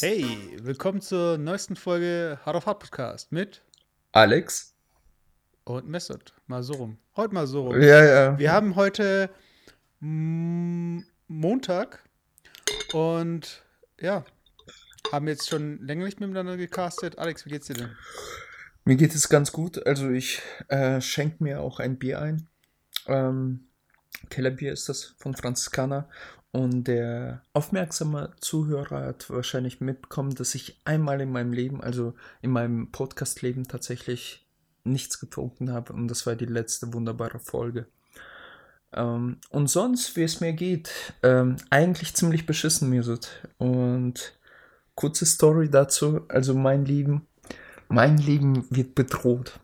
Hey, willkommen zur neuesten Folge Hard of Hard Podcast mit Alex und Mesut. Mal so rum. Heute mal so rum. Ja, ja. Wir haben heute Montag und ja, haben jetzt schon länger nicht miteinander gecastet. Alex, wie geht's dir denn? Mir geht es ganz gut. Also ich äh, schenke mir auch ein Bier ein. Ähm, Kellerbier ist das von Franziskaner. Und der aufmerksame Zuhörer hat wahrscheinlich mitbekommen, dass ich einmal in meinem Leben, also in meinem Podcast-Leben tatsächlich nichts getrunken habe. Und das war die letzte wunderbare Folge. Ähm, und sonst, wie es mir geht, ähm, eigentlich ziemlich beschissen mir. Und kurze Story dazu. Also mein Leben, mein Leben wird bedroht.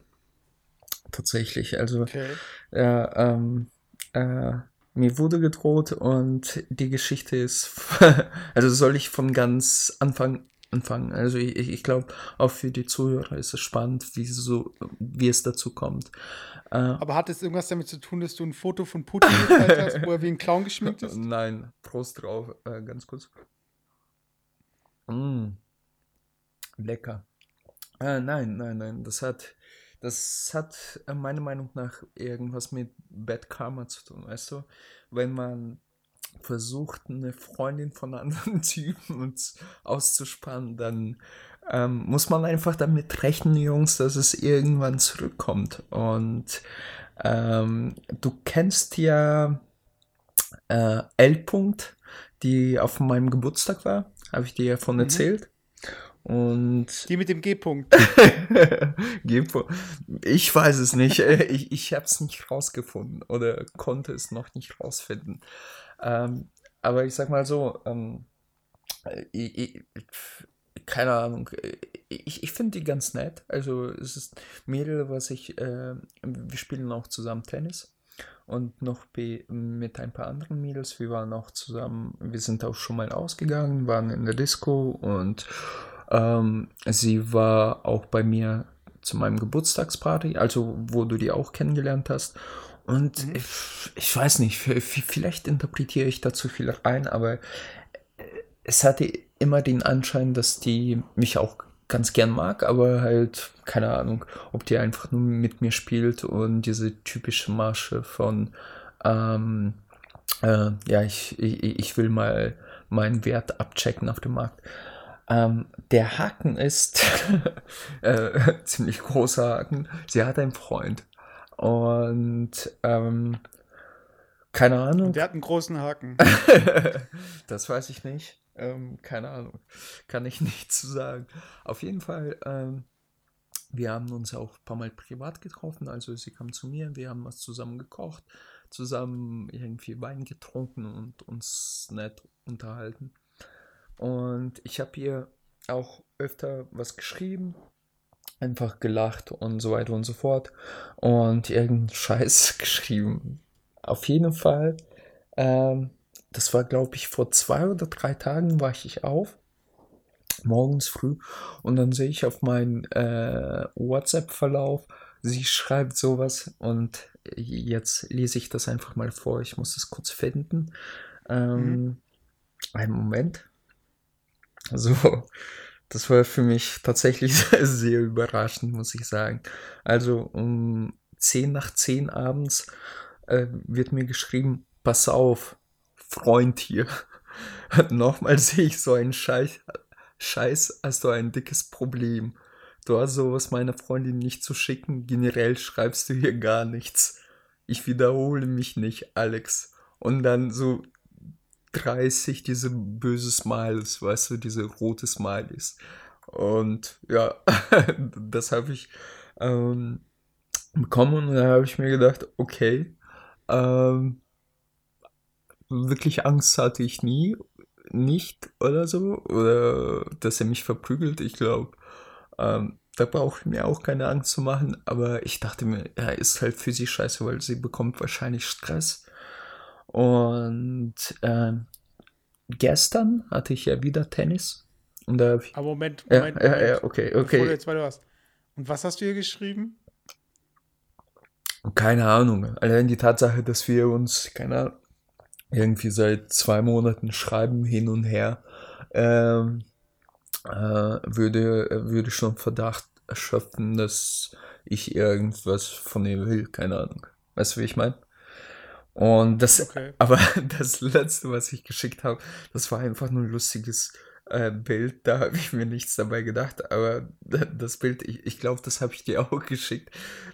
Tatsächlich. Also Okay. ja, ähm, äh, mir wurde gedroht und die Geschichte ist, also soll ich von ganz Anfang anfangen. Also ich, ich glaube, auch für die Zuhörer ist es spannend, wie, so, wie es dazu kommt. Äh, Aber hat es irgendwas damit zu tun, dass du ein Foto von Putin geteilt hast, wo er wie ein Clown geschminkt ist? Nein, Prost drauf, äh, ganz kurz. Mm. Lecker. Äh, nein, nein, nein, das hat, das hat äh, meiner Meinung nach irgendwas mit Bad Karma zu tun, weißt du? Wenn man versucht, eine Freundin von anderen Typen auszuspannen, dann ähm, muss man einfach damit rechnen, Jungs, dass es irgendwann zurückkommt. Und ähm, du kennst ja äh, L. -Punkt, die auf meinem Geburtstag war, habe ich dir ja von Mhm. Und Die mit dem G-Punkt. Ich weiß es nicht. Äh, Ich, ich habe es nicht rausgefunden oder konnte es noch nicht rausfinden. Ähm, aber ich sag mal so, ähm, äh, ich, ich, keine Ahnung, äh, ich, ich finde die ganz nett. Also es ist Mädel, was ich, äh, wir spielen auch zusammen Tennis und noch mit ein paar anderen Mädels. Wir waren auch zusammen, wir sind auch schon mal ausgegangen, waren in der Disco und ähm, sie war auch bei mir zu meinem Geburtstagsparty, also wo du die auch kennengelernt hast. Und Mhm. ich, ich weiß nicht, vielleicht interpretiere ich da zu viel rein, aber äh, es hatte immer den Anschein, dass die mich auch ganz gern mag, aber halt, keine Ahnung, ob die einfach nur mit mir spielt und diese typische Masche von, ähm, äh, ja, ich, ich, ich will mal meinen Wert abchecken auf dem Markt. Ähm, der Haken ist, äh, ziemlich großer Haken, sie hat einen Freund. Und, ähm, keine Ahnung. Der hat einen großen Haken. das weiß ich nicht. Ähm, keine Ahnung. Kann ich nicht zu sagen. Auf jeden Fall, ähm, wir haben uns auch ein paar Mal privat getroffen. Also sie kam zu mir, wir haben was zusammen gekocht, zusammen irgendwie Wein getrunken und uns nett unterhalten. Und ich habe ihr auch öfter was geschrieben, einfach gelacht und so weiter und so fort. Und irgendeinen Scheiß geschrieben. Auf jeden Fall, ähm, das war glaube ich vor zwei oder drei Tagen, wache ich auf, morgens früh, und dann sehe ich auf meinen äh, WhatsApp-Verlauf, sie schreibt sowas und jetzt lese ich das einfach mal vor. Ich muss das kurz finden. Ähm, Einen Moment. So, das war für mich tatsächlich sehr überraschend, muss ich sagen. Also um 10 nach 10 abends äh, wird mir geschrieben, pass auf, Freund hier. Nochmal sehe ich so einen Scheiß, Scheiß, hast du ein dickes Problem. Du hast sowas meiner Freundin nicht zu schicken, generell schreibst du hier gar nichts. Ich wiederhole mich nicht, Alex. Und dann so 30 diese böse Smiles, weißt du, diese rote Smileys. Und ja, das habe ich ähm, bekommen und da habe ich mir gedacht, okay, ähm, wirklich Angst hatte ich nie, nicht oder so, oder dass er mich verprügelt, ich glaube, ähm, da brauche ich mir auch keine Angst zu machen, aber ich dachte mir, ja, ist halt für sie scheiße, weil sie bekommt wahrscheinlich Stress. Und ähm, gestern hatte ich ja wieder Tennis. Und da ich, Aber Moment, ja, Moment, ja, Moment. ja, okay, Bevor du okay. jetzt weiter hast. Und was hast du hier geschrieben? keine Ahnung. Allein die Tatsache, dass wir uns, keine Ahnung, irgendwie seit zwei Monaten schreiben hin und her, ähm, äh, würde, würde schon Verdacht erschöpfen, dass ich irgendwas von ihr will, keine Ahnung. Weißt du, wie ich meine? Und das, okay. aber das letzte, was ich geschickt habe, das war einfach nur ein lustiges äh, Bild. Da habe ich mir nichts dabei gedacht, aber das Bild, ich, ich glaube, das habe ich dir auch geschickt.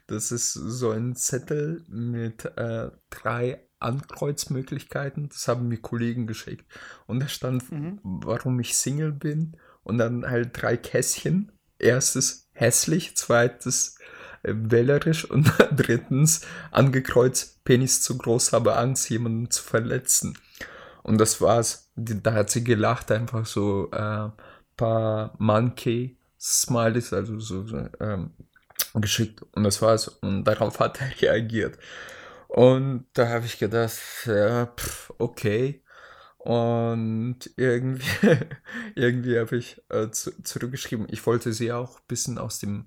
Das ist so ein Zettel mit äh, drei Ankreuzmöglichkeiten. Das haben mir Kollegen geschickt. Und da stand, mhm. warum ich Single bin. Und dann halt drei Kästchen. Erstes hässlich, zweites wählerisch und drittens angekreuzt, Penis zu groß, habe Angst, jemanden zu verletzen. Und das war's. Da hat sie gelacht, einfach so äh, paar Monkey Smileys, also so, so ähm, geschickt. Und das war's. Und darauf hat er reagiert. Und da habe ich gedacht, ja, pff, okay. Und irgendwie, irgendwie habe ich äh, zu, zurückgeschrieben, ich wollte sie auch ein bisschen aus dem,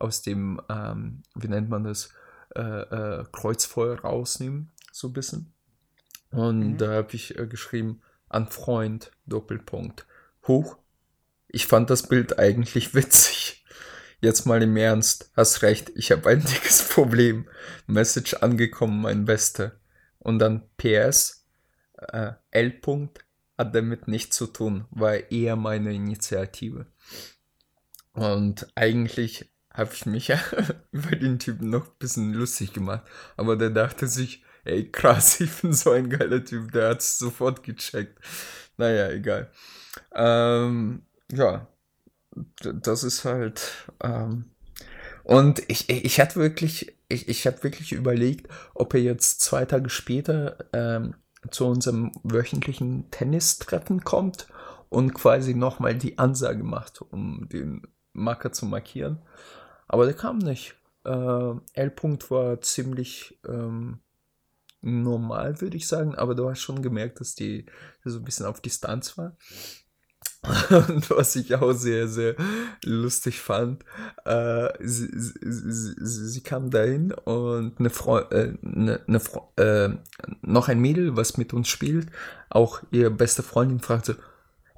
aus dem, ähm, wie nennt man das, äh, äh, Kreuzfeuer rausnehmen, so ein bisschen. Und mhm. da habe ich äh, geschrieben, an Freund, Doppelpunkt. Huch, ich fand das Bild eigentlich witzig. Jetzt mal im Ernst, hast recht, ich habe ein dickes Problem. Message angekommen, mein Bester. Und dann PS, äh, L. -Punkt hat damit nichts zu tun, war eher meine Initiative. Und eigentlich habe ich mich über den Typen noch ein bisschen lustig gemacht. Aber der dachte sich, ey krass, ich bin so ein geiler Typ, der hat es sofort gecheckt. Naja, egal. Ähm, ja, das ist halt. Ähm, und ich, ich hatte wirklich, ich, ich hatte wirklich überlegt, ob er jetzt zwei Tage später ähm, zu unserem wöchentlichen Tennistreffen kommt und quasi nochmal die Ansage macht, um den Marker zu markieren. Aber der kam nicht. Äh, L-Punkt war ziemlich ähm, normal, würde ich sagen, aber du hast schon gemerkt, dass die so ein bisschen auf Distanz war. Und was ich auch sehr, sehr lustig fand, äh, sie, sie, sie, sie, kam dahin und eine Frau, äh, eine, eine Frau, äh, noch ein Mädel, was mit uns spielt, auch ihre beste Freundin fragte,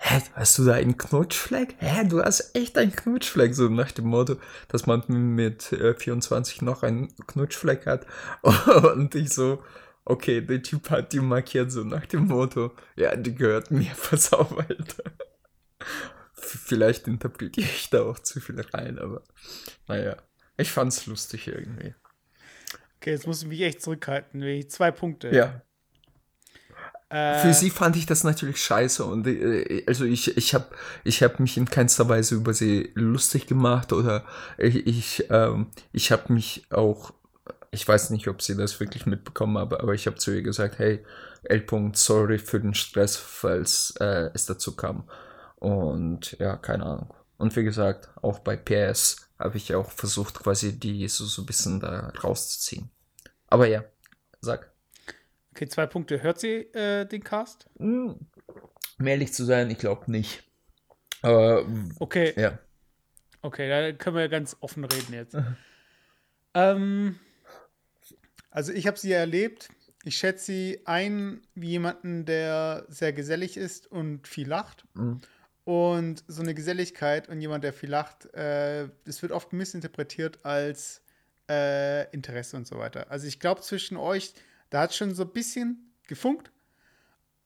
hä, hast du da einen Knutschfleck? Hä, du hast echt einen Knutschfleck, so nach dem Motto, dass man mit äh, 24 noch einen Knutschfleck hat. Und ich so, okay, der Typ hat die markiert, so nach dem Motto, ja, die gehört mir, pass auf, Alter. Vielleicht interpretiere ich da auch zu viel rein, aber naja, ich fand's lustig irgendwie. Okay, jetzt muss ich mich echt zurückhalten. Zwei Punkte. Ja. Äh, Für sie fand ich das natürlich scheiße und äh, also ich, ich habe ich hab mich in keinster Weise über sie lustig gemacht oder ich, ich, ähm, ich habe mich auch, ich weiß nicht, ob sie das wirklich mitbekommen haben, aber ich habe zu ihr gesagt, hey, L. sorry für den Stress, falls äh, es dazu kam. Und ja, keine Ahnung. Und wie gesagt, auch bei PS habe ich auch versucht, quasi die so, so ein bisschen da rauszuziehen. Aber ja, sag. Okay, zwei Punkte. Hört sie äh, den Cast? Hm, um ehrlich zu sein, ich glaube nicht. Aber. Okay. Ja. Okay, da können wir ja ganz offen reden jetzt. ähm, also, ich habe sie ja erlebt. Ich schätze sie ein wie jemanden, der sehr gesellig ist und viel lacht. Mhm. Und so eine Geselligkeit und jemand, der viel lacht, äh, das wird oft missinterpretiert als äh, Interesse und so weiter. Also ich glaube, zwischen euch, da hat schon so ein bisschen gefunkt.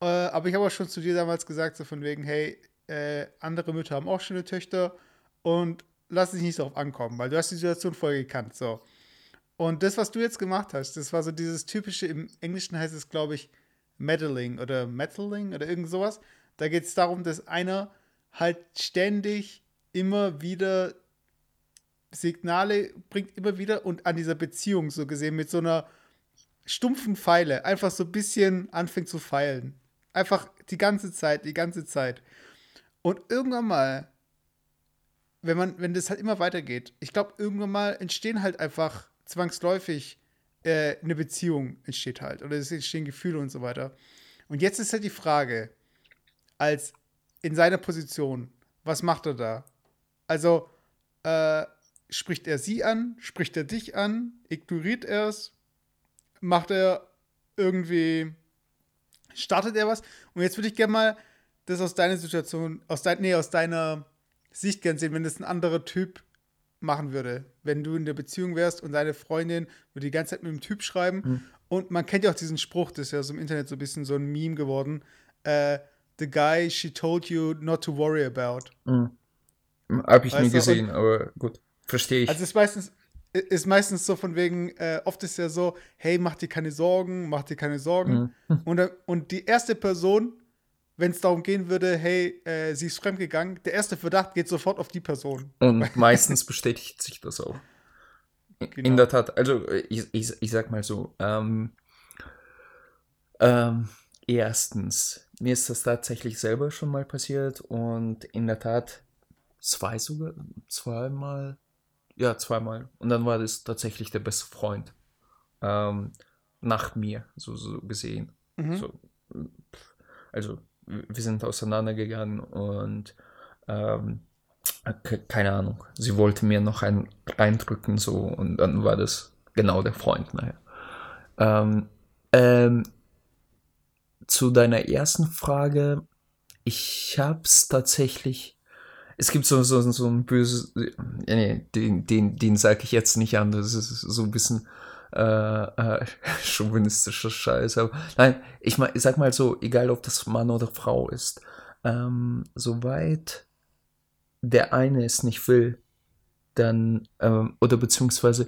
Äh, aber ich habe auch schon zu dir damals gesagt, so von wegen, hey, äh, andere Mütter haben auch schöne Töchter und lass dich nicht darauf ankommen, weil du hast die Situation voll gekannt. So. Und das, was du jetzt gemacht hast, das war so dieses typische, im Englischen heißt es, glaube ich, Meddling oder Meddling oder irgend sowas. Da geht es darum, dass einer halt ständig immer wieder Signale bringt immer wieder und an dieser Beziehung so gesehen mit so einer stumpfen Pfeile einfach so ein bisschen anfängt zu feilen. Einfach die ganze Zeit, die ganze Zeit. Und irgendwann mal, wenn man, wenn das halt immer weitergeht, ich glaube, irgendwann mal entstehen halt einfach zwangsläufig äh, eine Beziehung entsteht halt. Oder es entstehen Gefühle und so weiter. Und jetzt ist halt die Frage, als in seiner Position, was macht er da? Also, äh, spricht er sie an? Spricht er dich an? Ignoriert er es? Macht er irgendwie, startet er was. Und jetzt würde ich gerne mal das aus deiner Situation, aus, dein, nee, aus deiner Sicht gerne sehen, wenn das ein anderer Typ machen würde. Wenn du in der Beziehung wärst und deine Freundin würde die ganze Zeit mit dem Typ schreiben. Mhm. Und man kennt ja auch diesen Spruch, das ist ja so im Internet so ein bisschen so ein Meme geworden. Äh, The guy she told you not to worry about. Mhm. Hab ich weißt nie gesehen, aber gut, verstehe ich. Also ist meistens, ist meistens so von wegen, äh, oft ist ja so, hey, mach dir keine Sorgen, mach dir keine Sorgen. Mhm. Und, und die erste Person, wenn es darum gehen würde, hey, äh, sie ist fremdgegangen, der erste Verdacht geht sofort auf die Person. Und meistens bestätigt sich das auch. Genau. In der Tat, also ich, ich, ich sag mal so, ähm, ähm, erstens, mir ist das tatsächlich selber schon mal passiert und in der Tat zwei sogar, zweimal, ja, zweimal. Und dann war das tatsächlich der beste Freund. Ähm, nach mir, so, so gesehen. Mhm. So, also wir sind auseinandergegangen und ähm, keine Ahnung, sie wollte mir noch einen reindrücken so und dann war das genau der Freund naja. Ähm, ähm, zu deiner ersten Frage, ich hab's tatsächlich. Es gibt so, so, so ein böses. Nee, den, den, den sage ich jetzt nicht an, das ist so ein bisschen äh, äh, chauvinistischer Scheiß. Aber nein, ich, ich sag mal so, egal ob das Mann oder Frau ist, ähm, soweit der eine es nicht will, dann, ähm, oder beziehungsweise,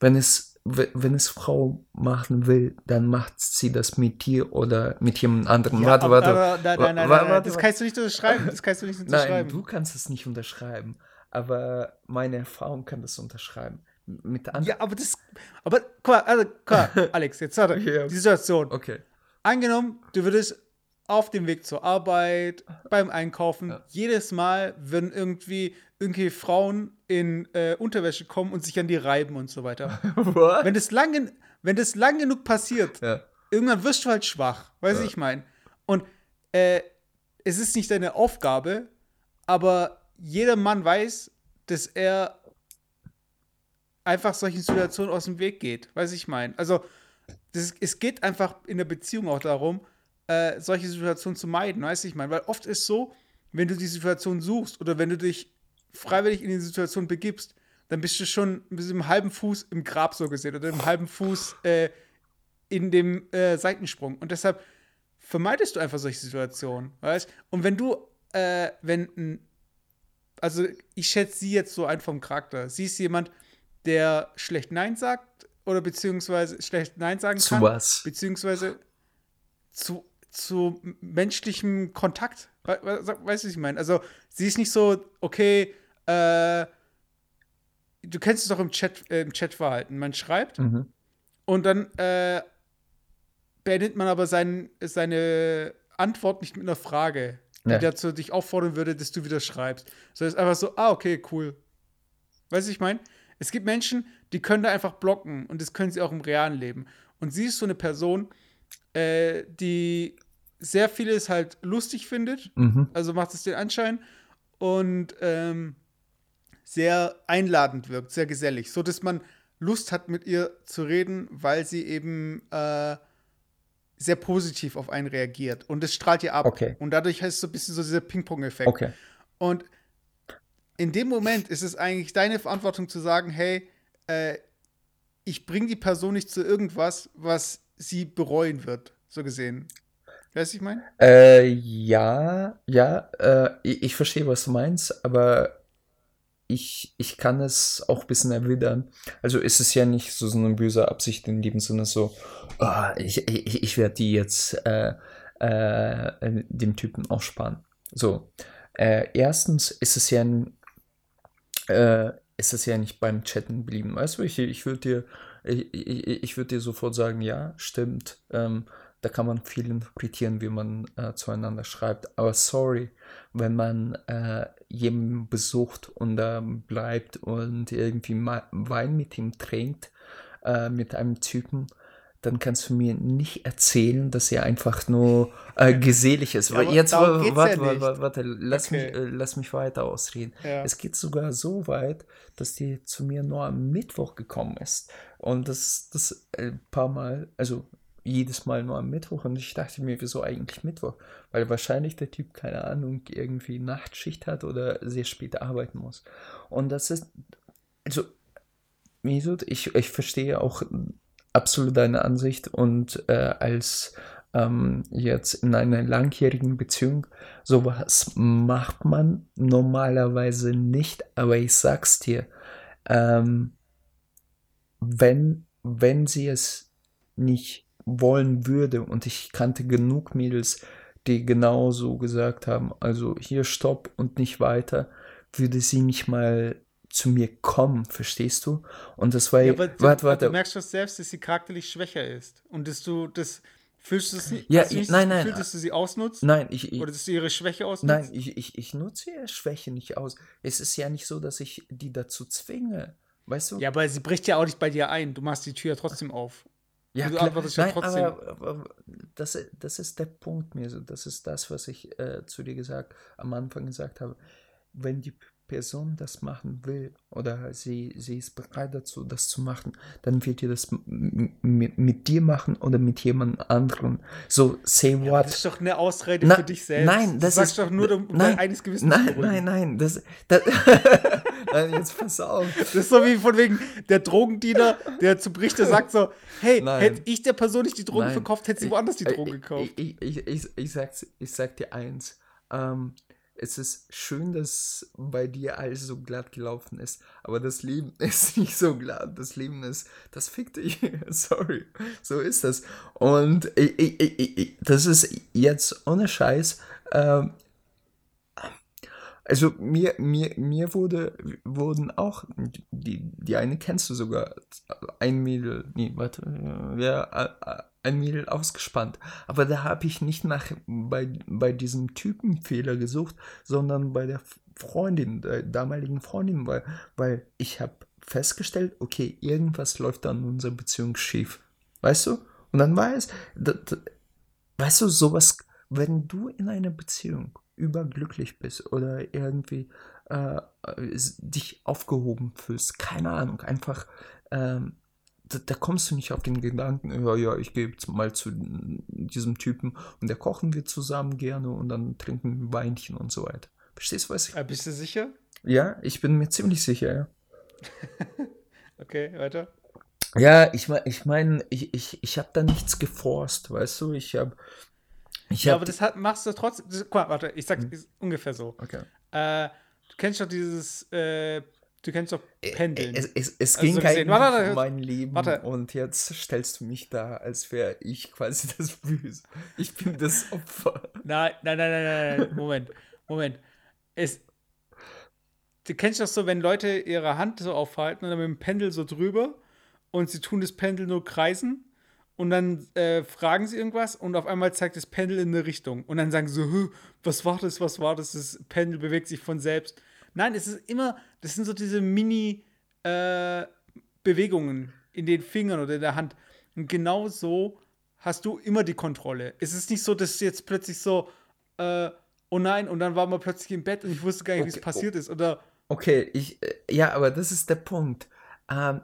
wenn es, wenn es Frau machen will, dann macht sie das mit dir oder mit jemand anderem. Ja, warte, warte. Aber, nein, nein, nein, warte, nein, das kannst du nicht unterschreiben. Das kannst du nicht unterschreiben. Nein, du kannst es nicht unterschreiben. Aber meine Erfahrung kann das unterschreiben mit anderen. Ja, aber das. Aber guck mal, also, guck mal Alex, jetzt warte. yeah. Die Situation. Okay. Angenommen, du würdest auf dem Weg zur Arbeit, beim Einkaufen, ja. jedes Mal würden irgendwie irgendwie Frauen in äh, Unterwäsche kommen und sich an die reiben und so weiter. What? Wenn das lang, wenn das lang genug passiert, ja. irgendwann wirst du halt schwach, weißt du, ich meine. Und äh, es ist nicht deine Aufgabe, aber jeder Mann weiß, dass er einfach solchen Situationen aus dem Weg geht. Weiß ich meine. Also, das, es geht einfach in der Beziehung auch darum, äh, solche Situationen zu meiden, weiß ich meine. Weil oft ist so, wenn du die Situation suchst oder wenn du dich freiwillig in die Situation begibst, dann bist du schon mit einem halben Fuß im Grab so gesehen oder einem halben Fuß äh, in dem äh, Seitensprung. Und deshalb vermeidest du einfach solche Situationen, weißt? Und wenn du, äh, wenn, also ich schätze sie jetzt so ein vom Charakter. Sie ist jemand, der schlecht Nein sagt oder beziehungsweise schlecht Nein sagen kann. Zu was? Beziehungsweise zu, zu menschlichem Kontakt. We weißt du, was ich meine? Also, sie ist nicht so, okay, äh, du kennst es doch im Chat, äh, im Chatverhalten. Man schreibt mhm. und dann äh, beendet man aber sein, seine Antwort nicht mit einer Frage, die ja. dazu dich auffordern würde, dass du wieder schreibst. So ist einfach so, ah, okay, cool. Weißt du, ich meine? Es gibt Menschen, die können da einfach blocken und das können sie auch im realen Leben. Und sie ist so eine Person, äh, die sehr vieles halt lustig findet, mhm. also macht es den Anschein und ähm, sehr einladend wirkt, sehr gesellig, so dass man Lust hat, mit ihr zu reden, weil sie eben äh, sehr positiv auf einen reagiert und das strahlt ihr ab. Okay. Und dadurch heißt es so ein bisschen so dieser Ping-Pong-Effekt. Okay. Und in dem Moment ist es eigentlich deine Verantwortung zu sagen, hey, äh, ich bringe die Person nicht zu irgendwas, was sie bereuen wird, so gesehen. Weißt du, ich meine? Äh, ja, ja, äh, ich, ich, verstehe, was du meinst, aber ich, ich kann es auch ein bisschen erwidern. Also ist es ja nicht so, so eine böse Absicht in dem Sinne so, oh, ich, ich, ich werde die jetzt äh, äh, dem Typen aussparen. So, äh, erstens ist es ja ein äh, ist es ja nicht beim Chatten geblieben. Weißt du, ich, ich würde dir, ich, ich, ich würde dir sofort sagen, ja, stimmt. Ähm, da kann man viel interpretieren, wie man äh, zueinander schreibt. Aber sorry, wenn man äh, jemanden besucht und da bleibt und irgendwie Wein mit ihm trinkt, äh, mit einem Typen, dann kannst du mir nicht erzählen, dass er einfach nur äh, gesellig ist. Ja, jetzt warte, ja warte, warte, warte, lass, okay. mich, äh, lass mich weiter ausreden. Ja. Es geht sogar so weit, dass die zu mir nur am Mittwoch gekommen ist. Und das, das ein äh, paar Mal, also jedes Mal nur am Mittwoch. Und ich dachte mir, wieso eigentlich Mittwoch? Weil wahrscheinlich der Typ, keine Ahnung, irgendwie Nachtschicht hat oder sehr spät arbeiten muss. Und das ist, also, Mesut, ich, ich verstehe auch absolut deine Ansicht und äh, als ähm, jetzt in einer langjährigen Beziehung, sowas macht man normalerweise nicht, aber ich sag's dir, ähm, wenn, wenn sie es nicht wollen würde und ich kannte genug Mädels, die genauso gesagt haben, also hier stopp und nicht weiter, würde sie nicht mal zu mir kommen, verstehst du? Und das war ja, aber warte, warte. Du merkst doch selbst, dass sie charakterlich schwächer ist und dass du das Fühlst du es nicht? Ja, ich, nein, nein. Gefühl, dass du sie ausnutzt? Nein, ich, ich. Oder dass du ihre Schwäche ausnutzt? Nein, ich, ich, ich nutze ihre Schwäche nicht aus. Es ist ja nicht so, dass ich die dazu zwinge. Weißt du? Ja, aber sie bricht ja auch nicht bei dir ein. Du machst die Tür trotzdem auf. Ja, du klar. Nein, ja trotzdem. Aber, aber, das, das ist der Punkt mir so. Das ist das, was ich äh, zu dir gesagt, am Anfang gesagt habe. Wenn die Person das machen will oder sie, sie ist bereit dazu, das zu machen, dann wird ihr das mit dir machen oder mit jemand anderem. So, say ja, what. Das ist doch eine Ausrede Na, für dich selbst. Nein, das du sagst ist, doch nur, um nein, eigenes Gewissen nein, zu Nein, nein, das, das nein, jetzt pass auf. Das ist so wie von wegen der Drogendiener, der zu Berichte sagt so, hey, nein. hätte ich der Person nicht die Drogen nein. verkauft, hätte sie woanders die Drogen gekauft. Ich, ich, ich, ich, sag's, ich sag dir eins, ähm, es ist schön, dass bei dir alles so glatt gelaufen ist, aber das Leben ist nicht so glatt. Das Leben ist, das fickt dich. Sorry, so ist das. Und ich, ich, ich, das ist jetzt ohne Scheiß. Ähm, also mir, mir, mir wurde, wurden auch, die, die eine kennst du sogar, ein Mädel, nee, warte, ja, ein Mädel ausgespannt. Aber da habe ich nicht nach bei, bei diesem Typenfehler gesucht, sondern bei der Freundin, der damaligen Freundin, weil, weil ich habe festgestellt, okay, irgendwas läuft an unserer Beziehung schief. Weißt du? Und dann war es, das, das, weißt du, sowas, wenn du in einer Beziehung überglücklich bist oder irgendwie äh, dich aufgehoben fühlst, keine Ahnung, einfach ähm, da, da, kommst du nicht auf den Gedanken, ja, ja, ich gehe jetzt mal zu diesem Typen und der kochen wir zusammen gerne und dann trinken wir Weinchen und so weiter. Verstehst du, was ich. Ah, bist du sicher? Ja, ich bin mir ziemlich sicher, ja. okay, weiter. Ja, ich meine, ich, mein, ich, ich, ich habe da nichts geforst, weißt du? Ich habe. Ich ja, aber das hat, machst du trotzdem. Guck mal, warte, ich sag hm. ungefähr so. Okay. Äh, du kennst doch dieses äh, Du kennst doch Pendeln. Es, es, es also ging so kein warte, um mein Leben warte. und jetzt stellst du mich da, als wäre ich quasi das Böse. Ich bin das Opfer. Nein, nein, nein, nein, nein, Moment, Moment. Es, du kennst doch so, wenn Leute ihre Hand so aufhalten und dann mit dem Pendel so drüber und sie tun das Pendel nur kreisen und dann äh, fragen sie irgendwas und auf einmal zeigt das Pendel in eine Richtung und dann sagen sie so, was war das, was war das, das Pendel bewegt sich von selbst Nein, es ist immer, das sind so diese Mini-Bewegungen äh, in den Fingern oder in der Hand. Und genau so hast du immer die Kontrolle. Es ist nicht so, dass jetzt plötzlich so, äh, oh nein, und dann war man plötzlich im Bett und ich wusste gar nicht, okay. wie es passiert ist. Oder okay, ich, äh, ja, aber das ist der Punkt. Ähm,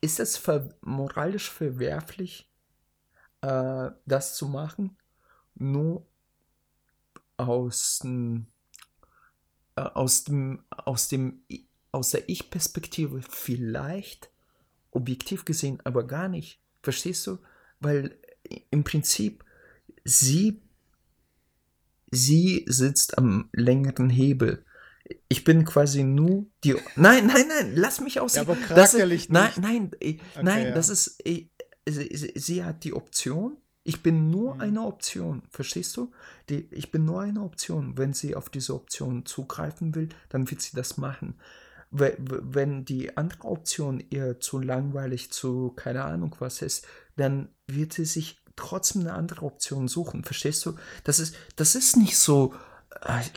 ist es ver moralisch verwerflich, äh, das zu machen? Nur aus dem äh, aus dem, aus dem, aus der Ich-Perspektive vielleicht, objektiv gesehen, aber gar nicht. Verstehst du? Weil im Prinzip sie, sie sitzt am längeren Hebel. Ich bin quasi nur die. Nein, nein, nein, lass mich aus. Ja, aber charakterlich ist, Nein, nein, okay, nein, ja. das ist. Sie, sie hat die Option, ich bin nur mhm. eine Option, verstehst du? Die, ich bin nur eine Option. Wenn sie auf diese Option zugreifen will, dann wird sie das machen. Wenn die andere Option ihr zu langweilig, zu keine Ahnung was ist, dann wird sie sich trotzdem eine andere Option suchen. Verstehst du? Das ist, das ist nicht so,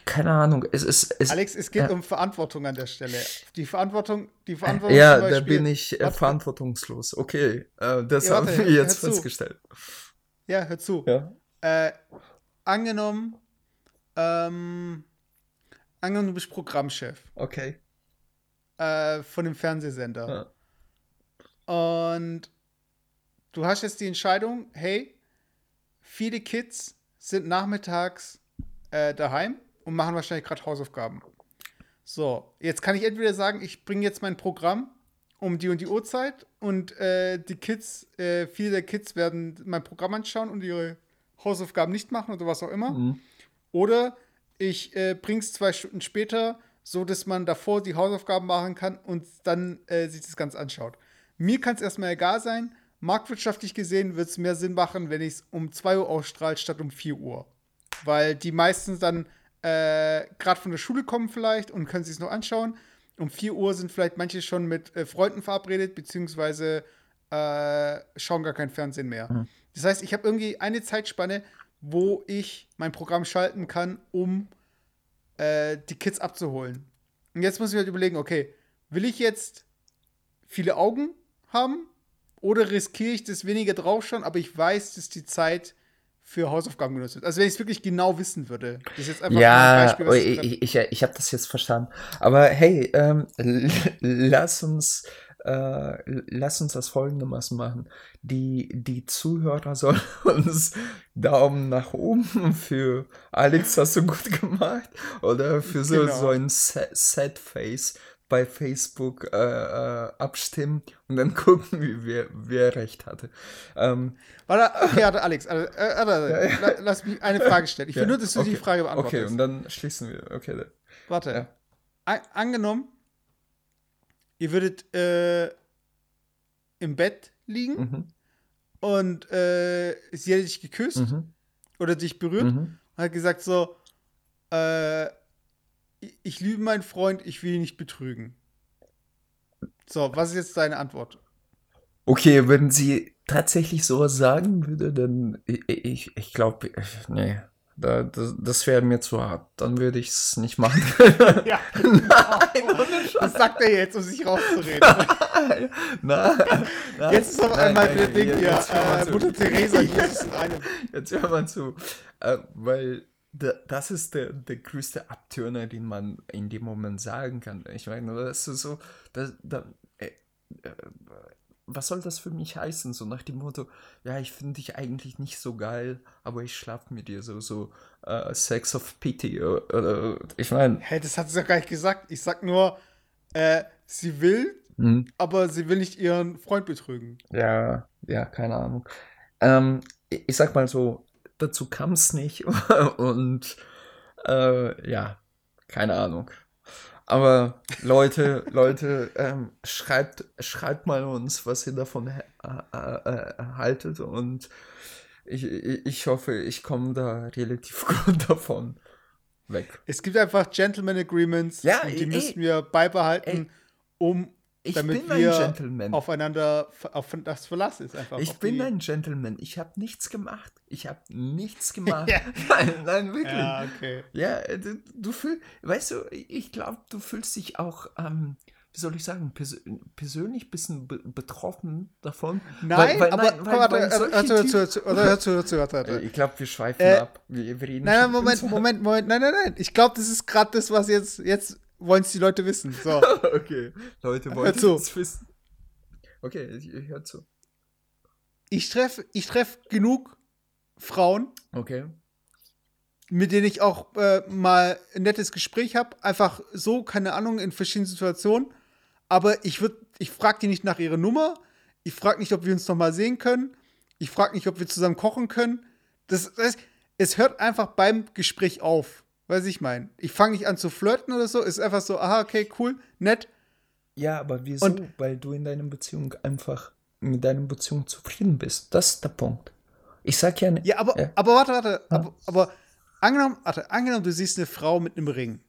keine Ahnung. Es ist, es, Alex, es geht ja. um Verantwortung an der Stelle. Die Verantwortung, die Verantwortung. Ja, da bin ich äh, verantwortungslos. Okay, äh, das Ja, haben warte, wir jetzt festgestellt. Ja, hör zu. Ja. Äh, angenommen, ähm, angenommen, du bist Programmchef Okay. äh, von dem Fernsehsender. Ja. Und du hast jetzt die Entscheidung, hey, viele Kids sind nachmittags äh, daheim und machen wahrscheinlich gerade Hausaufgaben. So, jetzt kann ich entweder sagen, ich bringe jetzt mein Programm um die und die Uhrzeit und äh, die Kids, äh, viele der Kids werden mein Programm anschauen und ihre Hausaufgaben nicht machen oder was auch immer. Mhm. Oder ich äh, bring's zwei Stunden später, so dass man davor die Hausaufgaben machen kann und dann äh, sich das Ganze anschaut. Mir kann es erstmal egal sein. Marktwirtschaftlich gesehen wird es mehr Sinn machen, wenn ich es um 2 Uhr ausstrahle statt um 4 Uhr. Weil die meisten dann äh, gerade von der Schule kommen vielleicht und können sich es noch anschauen. Um 4 Uhr sind vielleicht manche schon mit äh, Freunden verabredet, beziehungsweise äh, schauen gar kein Fernsehen mehr. Das heißt, ich habe irgendwie eine Zeitspanne, wo ich mein Programm schalten kann, um äh, die Kids abzuholen. Und jetzt muss ich halt überlegen, okay, will ich jetzt viele Augen haben oder riskiere ich das weniger draufschauen, aber ich weiß, dass die Zeit für Hausaufgaben genutzt wird. Also wenn ich es wirklich genau wissen würde. Das ist jetzt einfach mal ein Ja, Beispiel, was ich, ich, ich, ich habe das jetzt verstanden. Aber hey, ähm, lass uns, äh, lass uns das folgendermaßen machen. Die, die Zuhörer sollen uns Daumen nach oben für Alex hast du gut gemacht oder für so, Genau. so ein Sa- Sad Face bei Facebook äh, äh, abstimmen und dann gucken, wie wer, wer recht hatte. Ähm, Warte, okay, Alex, äh, äh, warte, la- lass mich eine Frage stellen. Ich will ja, nur, dass du die okay, Frage beantwortest. Okay, und dann schließen wir. Okay, dann. Warte. Ja. An angenommen, ihr würdet äh, im Bett liegen Mhm. und äh, sie hätte dich geküsst Mhm. oder dich berührt Mhm. und hat gesagt so, äh, ich, liebe meinen Freund, ich will ihn nicht betrügen. So, was ist jetzt deine Antwort? Okay, wenn sie tatsächlich sowas sagen würde, dann ich, ich, glaube, nee, da, das, das wäre mir zu hart. Dann würde ich es nicht machen. Ja, Nein, ohne das sagt er jetzt, um sich rauszureden. Nein, nein, nein, Jetzt ist auf nein, einmal nein, der Ding jetzt- hier, äh, zu. Mutter Teresa, Jetzt- Jesus in einem. Jetzt hör mal zu. Äh, weil das ist der, der größte Abtörner, den man in dem Moment sagen kann. Ich meine, das ist so, das, da, äh, äh, was soll das für mich heißen? So nach dem Motto, ja, ich finde dich eigentlich nicht so geil, aber ich schlafe mit dir so, so äh, Sex of Pity. Oder, oder, ich meine, Hä, das hat sie doch gar nicht gesagt. Ich sag nur, äh, sie will, hm, aber sie will nicht ihren Freund betrügen. ja, ja, keine Ahnung. Ähm, ich, ich sag mal so, dazu kam es nicht und äh, ja, keine Ahnung. Aber Leute, Leute, ähm, schreibt, schreibt mal uns, was ihr davon äh, äh, äh, haltet und ich, ich, hoffe, ich komme da relativ gut davon weg. Es gibt einfach Gentleman Agreements Ja, und ey, die müssen wir beibehalten, um Ich damit bin wir ein Gentleman. aufeinander auf das Verlass ist einfach. Ich bin ein Gentleman. Ich habe nichts gemacht. Ich habe nichts gemacht. Ja. Nein, nein, wirklich. Ja, okay. Ja, du, du fühl, weißt du, ich glaube, du fühlst dich auch, ähm, wie soll ich sagen, pers persönlich ein bisschen be betroffen davon. Nein, weil, aber nein, weil- warte, weil hör zu. Äh, Ich glaube, wir schweifen Äh, ab. Wir, wir reden Nein, nein, Moment, zu- Moment, Moment, nein, nein, nein. Ich glaube, das ist gerade das, was jetzt, jetzt wollen es die Leute wissen. So. okay, Leute wollen es wissen. Okay, ich, ich hör zu. Ich treffe ich treff genug Frauen, Okay. mit denen ich auch äh, mal ein nettes Gespräch habe. Einfach so, keine Ahnung, in verschiedenen Situationen. Aber ich würde, ich frage die nicht nach ihrer Nummer. Ich frage nicht, ob wir uns noch mal sehen können. Ich frage nicht, ob wir zusammen kochen können. Das, das, es hört einfach beim Gespräch auf. Weiß ich mein. Ich fange nicht an zu flirten oder so. Ist einfach so, aha, okay, cool, nett. Ja, aber wieso? Und- Weil du in deiner Beziehung einfach mit deiner Beziehung zufrieden bist. Das ist der Punkt. Ich sag ja nicht. Ja, aber, Ja. aber warte, warte. Aber, aber angenommen, warte, angenommen, du siehst eine Frau mit einem Ring.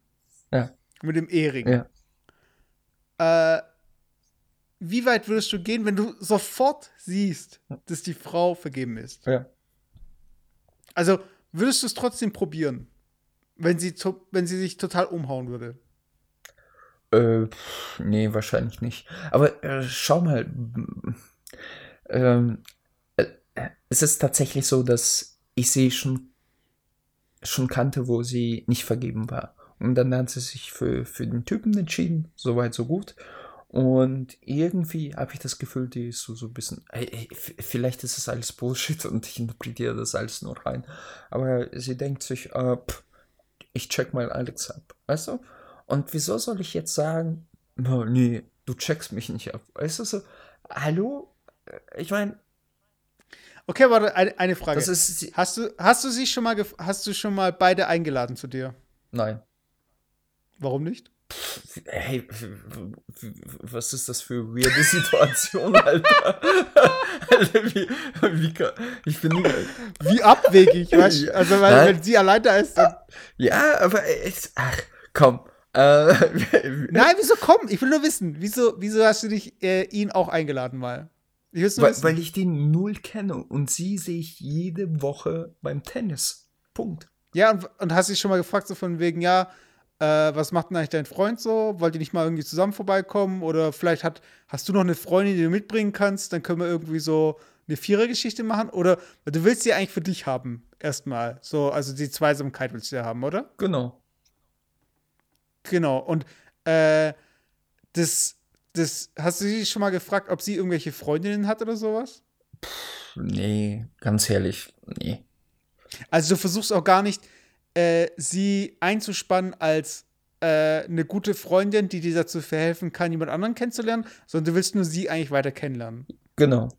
Ja. Mit dem Ehering. Ja. Äh, wie weit würdest du gehen, wenn du sofort siehst, dass die Frau vergeben ist? Ja. Also würdest du es trotzdem probieren? Wenn sie, wenn sie sich total umhauen würde? Äh, nee, wahrscheinlich nicht. Aber äh, schau mal. Ähm, äh, es ist tatsächlich so, dass ich sie schon, schon kannte, wo sie nicht vergeben war. Und dann hat sie sich für, für den Typen entschieden. Soweit, so gut. Und irgendwie habe ich das Gefühl, die ist so, so ein bisschen. Ey, vielleicht ist das alles Bullshit und ich interpretiere das alles nur rein. Aber sie denkt sich, äh, pff, ich check mal Alex ab. Weißt du? Und wieso soll ich jetzt sagen, oh, nee, du checkst mich nicht ab? Weißt du so, hallo? Ich meine. Okay, warte, eine, Frage. hast, du, hast, du sie schon mal hast du schon mal beide eingeladen zu dir? Nein. Warum nicht? Hey, was ist das für eine weirde Situation, Alter? Alter wie, wie, ich bin wie abwegig, weißt du? Also, weil, wenn sie allein da ist, dann Ja, aber ich, ach, komm. Äh, Nein, wieso komm? Ich will nur wissen, wieso, wieso hast du dich äh, ihn auch eingeladen mal? Ich weil, wissen. weil ich den null kenne und sie sehe ich jede Woche beim Tennis. Punkt. Ja, und, und hast dich schon mal gefragt, so von wegen, ja, äh, was macht denn eigentlich dein Freund so? Wollt ihr nicht mal irgendwie zusammen vorbeikommen? Oder vielleicht hat, hast du noch eine Freundin, die du mitbringen kannst? Dann können wir irgendwie so eine Vierergeschichte machen. Oder du willst sie eigentlich für dich haben, erstmal. So, also die Zweisamkeit willst du ja haben, oder? Genau. Genau. Und äh, das, das, hast du sie schon mal gefragt, ob sie irgendwelche Freundinnen hat oder sowas? Pff, nee, ganz ehrlich, nee. Also du versuchst auch gar nicht, äh, sie einzuspannen als äh, eine gute Freundin, die dir dazu verhelfen kann, jemand anderen kennenzulernen, sondern du willst nur sie eigentlich weiter kennenlernen. Genau.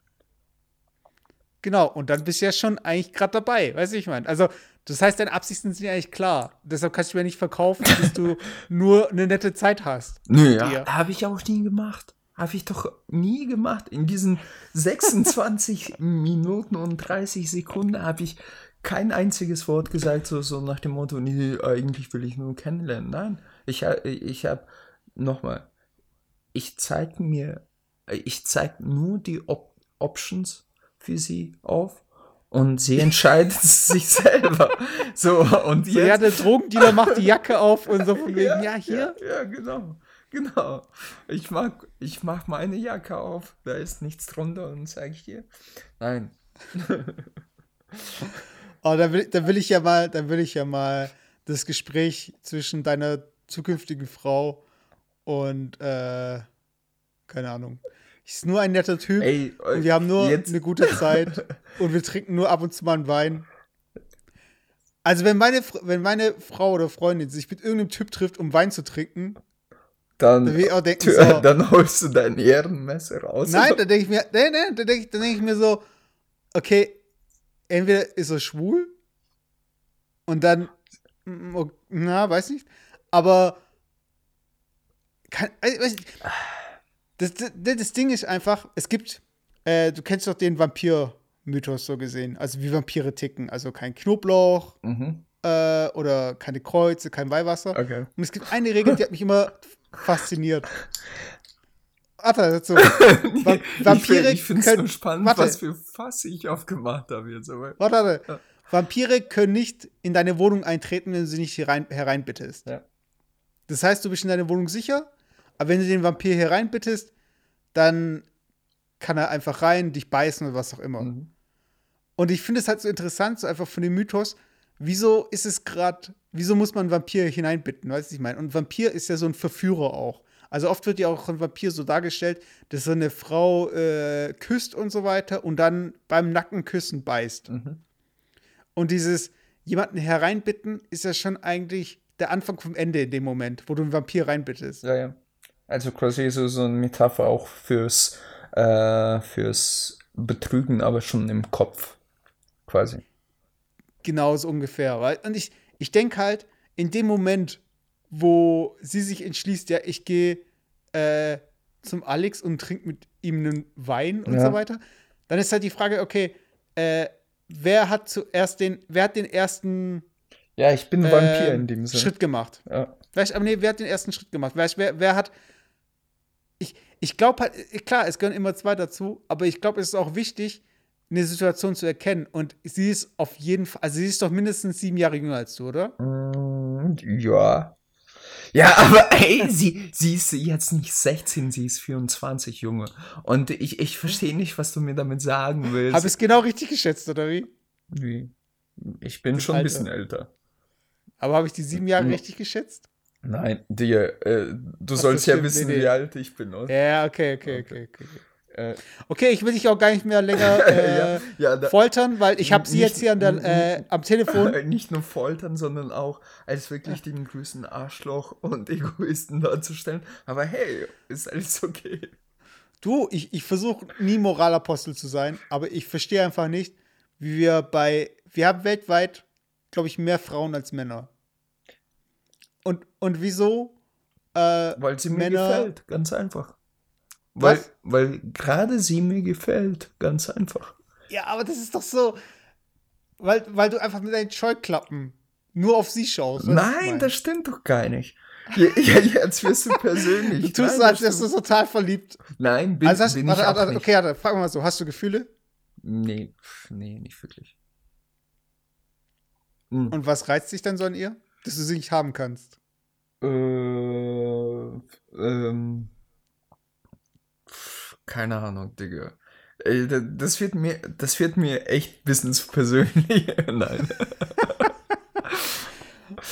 Genau, und dann bist du ja schon eigentlich gerade dabei, weißt du, ich meine. Also, das heißt, deine Absichten sind ja eigentlich klar. Deshalb kannst du mir nicht verkaufen, dass du nur eine nette Zeit hast. Nö, ja, habe ich auch nie gemacht. Habe ich doch nie gemacht. In diesen 26 Minuten und 30 Sekunden habe ich kein einziges Wort gesagt, so, so nach dem Motto, nee, eigentlich will ich nur kennenlernen. Nein, ich, ich habe, nochmal, ich zeige mir, ich zeige nur die Op Options für sie auf und sie entscheidet sich selber. So, und jetzt. Ja, der Drogendealer macht die Jacke auf und so von wegen, ja, ja hier. Ja, ja, genau. Genau. Ich mag, ich mach meine Jacke auf, da ist nichts drunter und sage ich dir. Nein. Oh, da will, da will ich ja mal, da will ich ja mal das Gespräch zwischen deiner zukünftigen Frau und äh, keine Ahnung. Ist nur ein netter Typ Ey, und wir haben nur jetzt. eine gute Zeit und wir trinken nur ab und zu mal einen Wein. Also wenn meine, wenn meine Frau oder Freundin sich mit irgendeinem Typ trifft, um Wein zu trinken, dann, dann, ich auch denken, so, dann holst du dein Ehrenmesser raus. Nein, dann denke ich mir, nee, nee, dann denke ich, denk ich mir so, okay, entweder ist er schwul und dann, na, weiß nicht, aber kann, weiß nicht, das, das, das, Ding ist einfach, es gibt, äh, du kennst doch den Vampir-Mythos so gesehen, also wie Vampire ticken, also kein Knoblauch mhm. äh, oder keine Kreuze, kein Weihwasser. Okay. Und es gibt eine Regel, die hat mich immer fasziniert. Warte, dazu. Vampire. Ich, finde es nur spannend, warte. was für Fass ich aufgemacht habe jetzt. Aber, warte, warte. Ja. Vampire können nicht in deine Wohnung eintreten, wenn du sie nicht herein, hereinbittest. Ja. Das heißt, du bist in deine Wohnung sicher, aber wenn du den Vampir hereinbittest, dann kann er einfach rein, dich beißen oder was auch immer. Mhm. Und ich finde es halt so interessant, so einfach von dem Mythos, wieso ist es gerade, wieso muss man Vampir hineinbitten, weißt du, ich meine? Und Vampir ist ja so ein Verführer auch. Also oft wird ja auch ein Vampir so dargestellt, dass so eine Frau äh, küsst und so weiter und dann beim Nackenküssen beißt. Mhm. Und dieses jemanden hereinbitten ist ja schon eigentlich der Anfang vom Ende in dem Moment, wo du einen Vampir reinbittest. Ja, ja. Also quasi so, so eine Metapher auch fürs, äh, fürs Betrügen, aber schon im Kopf. Quasi. Genau so ungefähr. Und ich, ich denke halt, in dem Moment, wo sie sich entschließt, ja, ich gehe äh, zum Alex und trinke mit ihm einen Wein und ja. so weiter, dann ist halt die Frage, okay, äh, wer hat zuerst den, wer hat den ersten ja, ich bin ein Vampir in dem Sinne. Schritt gemacht. Ja. Vielleicht, aber nee, wer hat den ersten Schritt gemacht? Wer, wer hat. Ich, ich glaube halt, klar, es gehören immer zwei dazu, aber ich glaube, es ist auch wichtig, eine Situation zu erkennen. Und sie ist auf jeden Fall, also sie ist doch mindestens sieben Jahre jünger als du, oder? Mm, ja. Ja, aber ey, sie, sie ist jetzt nicht 16, sie ist 24, Junge. Und ich, ich verstehe nicht, was du mir damit sagen willst. Habe ich es genau richtig geschätzt, oder wie? Wie? Ich bin das schon ein bisschen älter. Aber habe ich die sieben Jahre hm. richtig geschätzt? Nein, dir, äh, du Ach, sollst ja wissen, nee, nee. wie alt ich bin, oder? Ja, okay, okay, okay, okay. okay. Äh. Okay, ich will dich auch gar nicht mehr länger äh, ja, ja, foltern, weil ich habe sie jetzt hier der, äh, am Telefon. Nicht nur foltern, sondern auch als wirklich den größten Arschloch und Egoisten darzustellen. Aber hey, ist alles okay. Du, ich, ich versuche nie Moralapostel zu sein, aber ich verstehe einfach nicht, wie wir bei, wir haben weltweit, glaube ich, mehr Frauen als Männer. Und, und wieso? Äh, weil sie mir Männer, gefällt, ganz einfach. Weil, weil gerade sie mir gefällt, ganz einfach. Ja, aber das ist doch so, weil, weil du einfach mit deinen Scheuklappen nur auf sie schaust. Nein, das stimmt doch gar nicht. Ja, ja, jetzt wirst du persönlich. Du tust so, als wärst du total verliebt. Nein, bin, also hast, bin warte, ich warte, Okay, warte, frag mal so, hast du Gefühle? Nee, nee, nicht wirklich. Hm. Und was reizt dich dann so an ihr? Dass du sie nicht haben kannst? Äh, ähm, keine Ahnung, Digga. Das wird mir, das wird mir echt zu persönlich. Nein.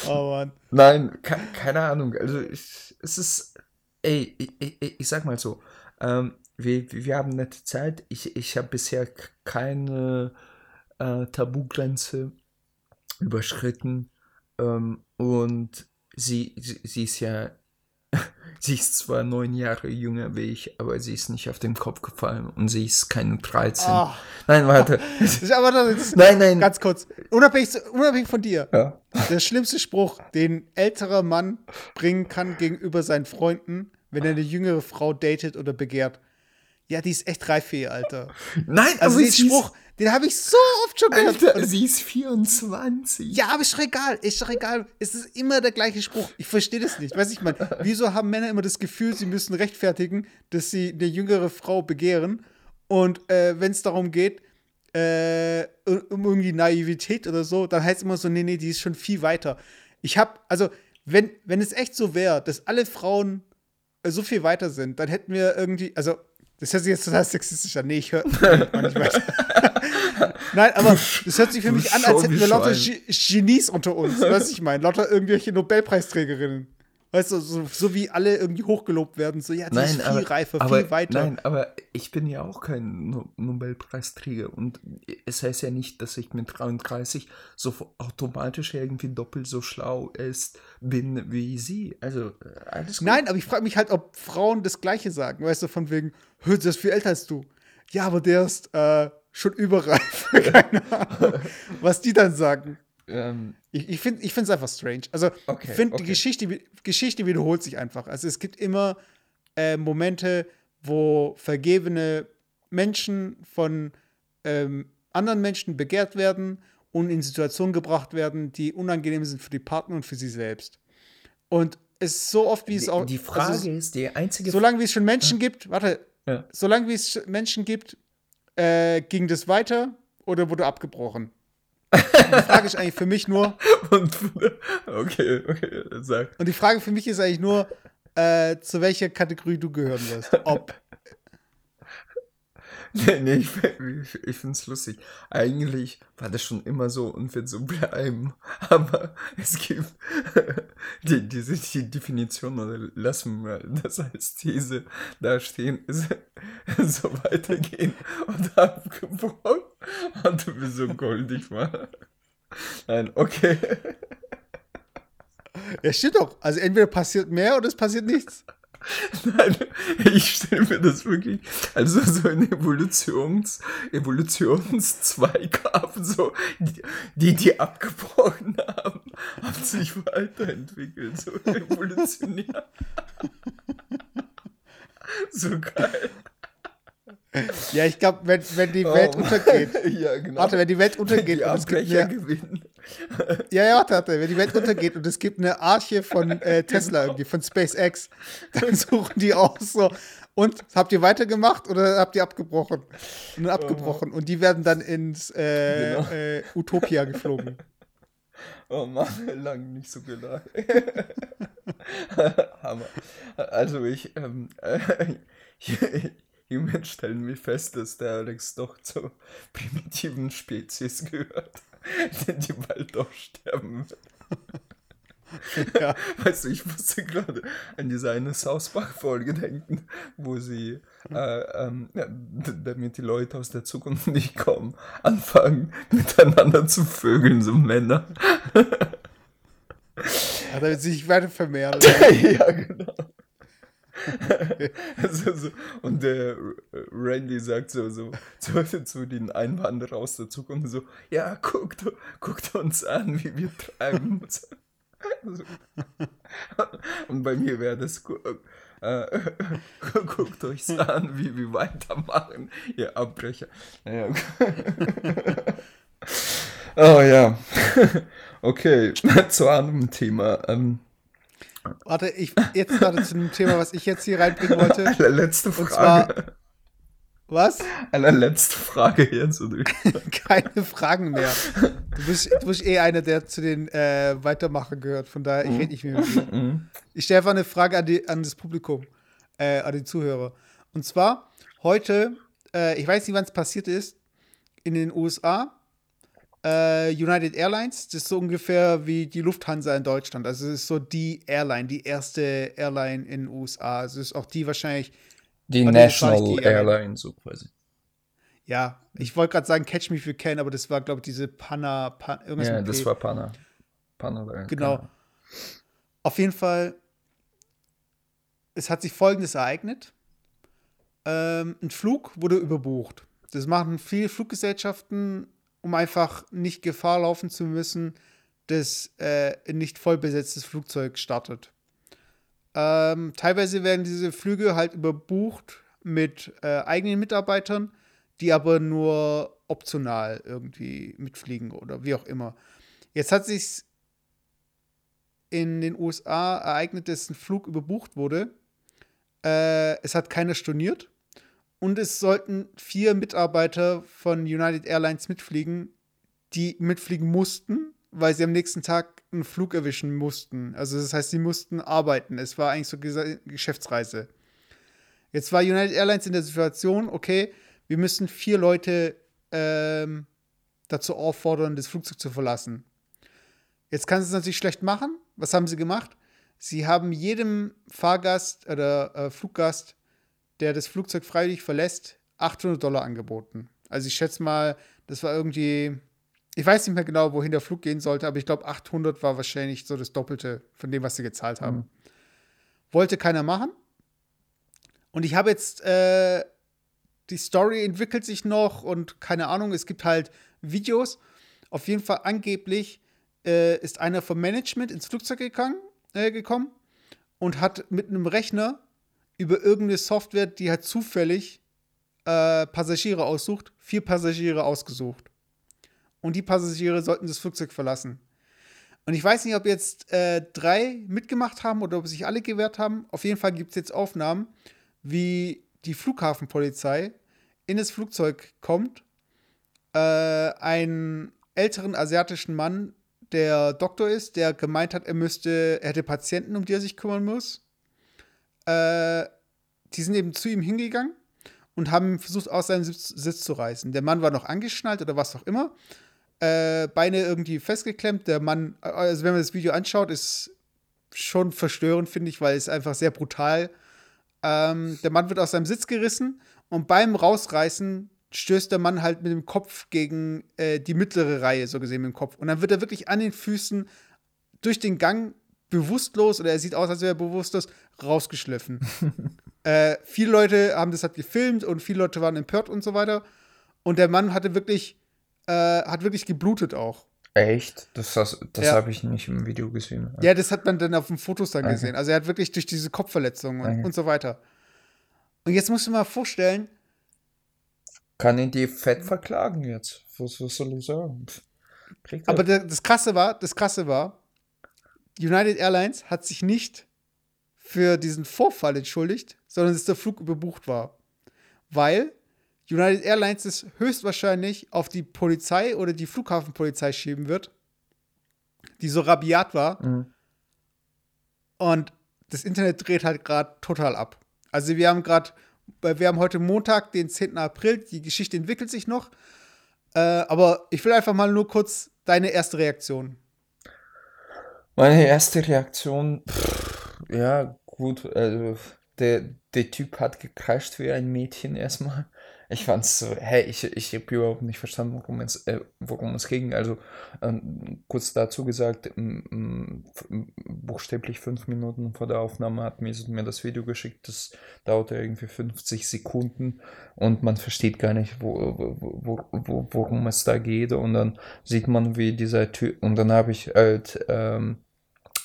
oh Mann. Nein, ke keine Ahnung. Also ich, es ist, ey, ich, ich, ich sag mal so, ähm, wir, wir haben nette Zeit. Ich, ich habe bisher keine äh, Tabugrenze überschritten. Ähm, und sie, sie, sie ist ja, sie ist zwar neun Jahre jünger wie ich, aber sie ist nicht auf den Kopf gefallen und sie ist keine 13. Oh. Nein, warte. aber das, nein, nein. Ganz kurz. Unabhängig, unabhängig von dir. Ja. Der schlimmste Spruch, den älterer Mann bringen kann gegenüber seinen Freunden, wenn er eine jüngere Frau datet oder begehrt. Ja, die ist echt reif für ihr Alter. Nein, also aber diesen Spruch, den habe ich so oft schon gehört. Alter, sie ist 24. Ja, aber ist doch egal, ist doch egal. Es ist immer der gleiche Spruch. Ich verstehe das nicht. Weiß ich mal, wieso haben Männer immer das Gefühl, sie müssen rechtfertigen, dass sie eine jüngere Frau begehren? Und äh, wenn es darum geht, äh, um irgendwie Naivität oder so, dann heißt es immer so, nee, nee, die ist schon viel weiter. Ich habe, also, wenn, wenn es echt so wäre, dass alle Frauen äh, so viel weiter sind, dann hätten wir irgendwie, also das hört sich jetzt total sexistisch an. Nee, ich höre. Nein, aber das hört sich für mich an, als hätten wir lauter Genies unter uns. Weißt du, ich meine? Lauter irgendwelche Nobelpreisträgerinnen. Weißt du, so, so, wie alle irgendwie hochgelobt werden, so, ja, die nein, ist viel aber, reifer, aber, viel weiter. Nein, aber ich bin ja auch kein no Nobelpreisträger und es heißt ja nicht, dass ich mit 33 so automatisch irgendwie doppelt so schlau ist, bin wie sie. Also, alles gut. Nein, aber ich frage mich halt, ob Frauen das Gleiche sagen, weißt du, von wegen, hör, der ist viel älter als du. Ja, aber der ist äh, schon überreif. Keine Ahnung, was die dann sagen. Ähm, ich ich finde es einfach strange. Also, okay, ich finde, okay. die Geschichte, Geschichte wiederholt sich einfach. Also, es gibt immer äh, Momente, wo vergebene Menschen von ähm, anderen Menschen begehrt werden und in Situationen gebracht werden, die unangenehm sind für die Partner und für sie selbst. Und es ist so oft, wie es auch. Die Frage also, ist, die einzige. Solange wie es schon Menschen ja. gibt, warte, ja. solange wie es Menschen gibt, äh, ging das weiter oder wurde abgebrochen? Die Frage ist eigentlich für mich nur. Und, okay, okay, sag. Und die Frage für mich ist eigentlich nur, äh, zu welcher Kategorie du gehören wirst. Ob. Nee, nee, ich, ich, finde es lustig. Eigentlich war das schon immer so und wird so bleiben. Aber es gibt die, diese die Definition, oder lassen wir das als These da stehen, ist so weitergehen und abgebrochen. Und du bist so goldig, Mann. Nein, okay. Ja, stimmt doch. Also entweder passiert mehr oder es passiert nichts. Nein, ich stelle mir das wirklich, also so ein Evolutions, Evolutionszweig haben, so, die, die, abgebrochen haben, haben sich weiterentwickelt, so evolutionär. so geil. Ja, ich glaube, wenn, wenn die Welt oh, untergeht. ja, genau. Warte, wenn die Welt untergeht. Die und es gibt eine, gewinnen. Ja, ja, warte. Wenn die Welt untergeht und es gibt eine Arche von äh, Tesla irgendwie, von SpaceX, dann suchen die auch so, Und habt ihr weitergemacht oder habt ihr abgebrochen? Und dann abgebrochen. Und die werden dann ins äh, genau. äh, Utopia geflogen. Oh Mann, lange nicht so gelacht. Hammer. Also ich, ähm, äh, hiermit stellen wir fest, dass der Alex doch zur primitiven Spezies gehört, die bald doch sterben wird. Ja. Weißt du, ich musste gerade an diese eine Sausbach-Folge denken, wo sie, äh, ähm, ja, damit die Leute aus der Zukunft nicht kommen, anfangen miteinander zu vögeln, so Männer. Ja, damit sie sich weiter vermehren. ja, genau. so, so. Und der Randy sagt so, so, so zu den Einwanderern aus der Zukunft so, ja, guckt, guckt uns an, wie wir treiben. Und bei mir wäre das, äh, guckt euch an, wie wir weitermachen, ihr Abbrecher. Ja. oh ja. Okay, zu einem Thema. Ähm, Warte, ich jetzt gerade zu einem Thema, was ich jetzt hier reinbringen wollte. Letzte Frage. Und zwar, was? Allerletzte Frage jetzt. Keine Fragen mehr. Du bist, du bist eh einer, der zu den äh, Weitermachen gehört. Von daher, ich mhm. rede nicht mehr mit dir. Mhm. Ich stelle einfach eine Frage an, die, an das Publikum, äh, an die Zuhörer. Und zwar, heute, äh, ich weiß nicht, wann es passiert ist, in den USA, äh, United Airlines, das ist so ungefähr wie die Lufthansa in Deutschland. Also es ist so die Airline, die erste Airline in den USA. Also es ist auch die wahrscheinlich die National die Airline, so quasi. Ja, ich wollte gerade sagen, Catch Me If You Can, aber das war, glaube ich, diese Panna, Pan, irgendwas Ja, das war Panna. Panna genau. Panna. Auf jeden Fall, es hat sich Folgendes ereignet. Ähm, ein Flug wurde überbucht. Das machen viele Fluggesellschaften, um einfach nicht Gefahr laufen zu müssen, dass äh, ein nicht voll besetztes Flugzeug startet. Ähm, teilweise werden diese Flüge halt überbucht mit äh, eigenen Mitarbeitern, die aber nur optional irgendwie mitfliegen oder wie auch immer. Jetzt hat sich in den USA ereignet, dass ein Flug überbucht wurde. Äh, es hat keiner storniert und es sollten vier Mitarbeiter von United Airlines mitfliegen, die mitfliegen mussten, weil sie am nächsten Tag einen Flug erwischen mussten. Also das heißt, sie mussten arbeiten. Es war eigentlich so Geschäftsreise. Jetzt war United Airlines in der Situation, okay, wir müssen vier Leute ähm, dazu auffordern, das Flugzeug zu verlassen. Jetzt kann sie es natürlich schlecht machen. Was haben sie gemacht? Sie haben jedem Fahrgast oder äh, Fluggast, der das Flugzeug freiwillig verlässt, 800 Dollar angeboten. Also ich schätze mal, das war irgendwie ich weiß nicht mehr genau, wohin der Flug gehen sollte, aber ich glaube, 800 war wahrscheinlich so das Doppelte von dem, was sie gezahlt haben. Mhm. Wollte keiner machen. Und ich habe jetzt, äh, die Story entwickelt sich noch und keine Ahnung, es gibt halt Videos. Auf jeden Fall angeblich äh, ist einer vom Management ins Flugzeug gegangen, äh, gekommen und hat mit einem Rechner über irgendeine Software, die halt zufällig äh, Passagiere aussucht, vier Passagiere ausgesucht und die Passagiere sollten das Flugzeug verlassen. Und ich weiß nicht, ob jetzt äh, drei mitgemacht haben oder ob sich alle gewehrt haben. Auf jeden Fall gibt es jetzt Aufnahmen, wie die Flughafenpolizei in das Flugzeug kommt, äh, einen älteren asiatischen Mann, der Doktor ist, der gemeint hat, er müsste, er hätte Patienten, um die er sich kümmern muss. Äh, die sind eben zu ihm hingegangen und haben versucht, aus seinem Sitz, Sitz zu reißen. Der Mann war noch angeschnallt oder was auch immer äh, Beine irgendwie festgeklemmt. Der Mann, also wenn man das Video anschaut, ist schon verstörend, finde ich, weil es einfach sehr brutal. Ähm, der Mann wird aus seinem Sitz gerissen und beim Rausreißen stößt der Mann halt mit dem Kopf gegen äh, die mittlere Reihe, so gesehen mit dem Kopf. Und dann wird er wirklich an den Füßen durch den Gang bewusstlos, oder er sieht aus, als wäre er bewusstlos, rausgeschliffen. äh, viele Leute haben das halt gefilmt und viele Leute waren empört und so weiter. Und der Mann hatte wirklich äh, hat wirklich geblutet auch. Echt? Das, das, das ja. habe ich nicht im Video gesehen. Ja, das hat man dann auf den Fotos dann okay. gesehen. Also er hat wirklich durch diese Kopfverletzungen und, okay. und so weiter. Und jetzt musst du mal vorstellen. Kann ihn die fett verklagen jetzt? Was, was soll ich sagen? Aber das Krasse war, das Krasse war, United Airlines hat sich nicht für diesen Vorfall entschuldigt, sondern dass der Flug überbucht war. Weil United Airlines es höchstwahrscheinlich auf die Polizei oder die Flughafenpolizei schieben wird, die so rabiat war. Mhm. Und das Internet dreht halt gerade total ab. Also wir haben gerade, wir haben heute Montag, den 10. April, die Geschichte entwickelt sich noch. Äh, aber ich will einfach mal nur kurz deine erste Reaktion. Meine erste Reaktion, pff, ja, gut, also der, der Typ hat gekreischt wie ein Mädchen erstmal. Ich fand's so, hey, ich, ich habe überhaupt nicht verstanden, worum es, äh, worum es ging. Also ähm, kurz dazu gesagt, buchstäblich fünf Minuten vor der Aufnahme hat mir, mir das Video geschickt. Das dauerte irgendwie 50 Sekunden und man versteht gar nicht, wo, wo, wo, worum es da geht. Und dann sieht man, wie dieser Typ, und dann habe ich halt ähm,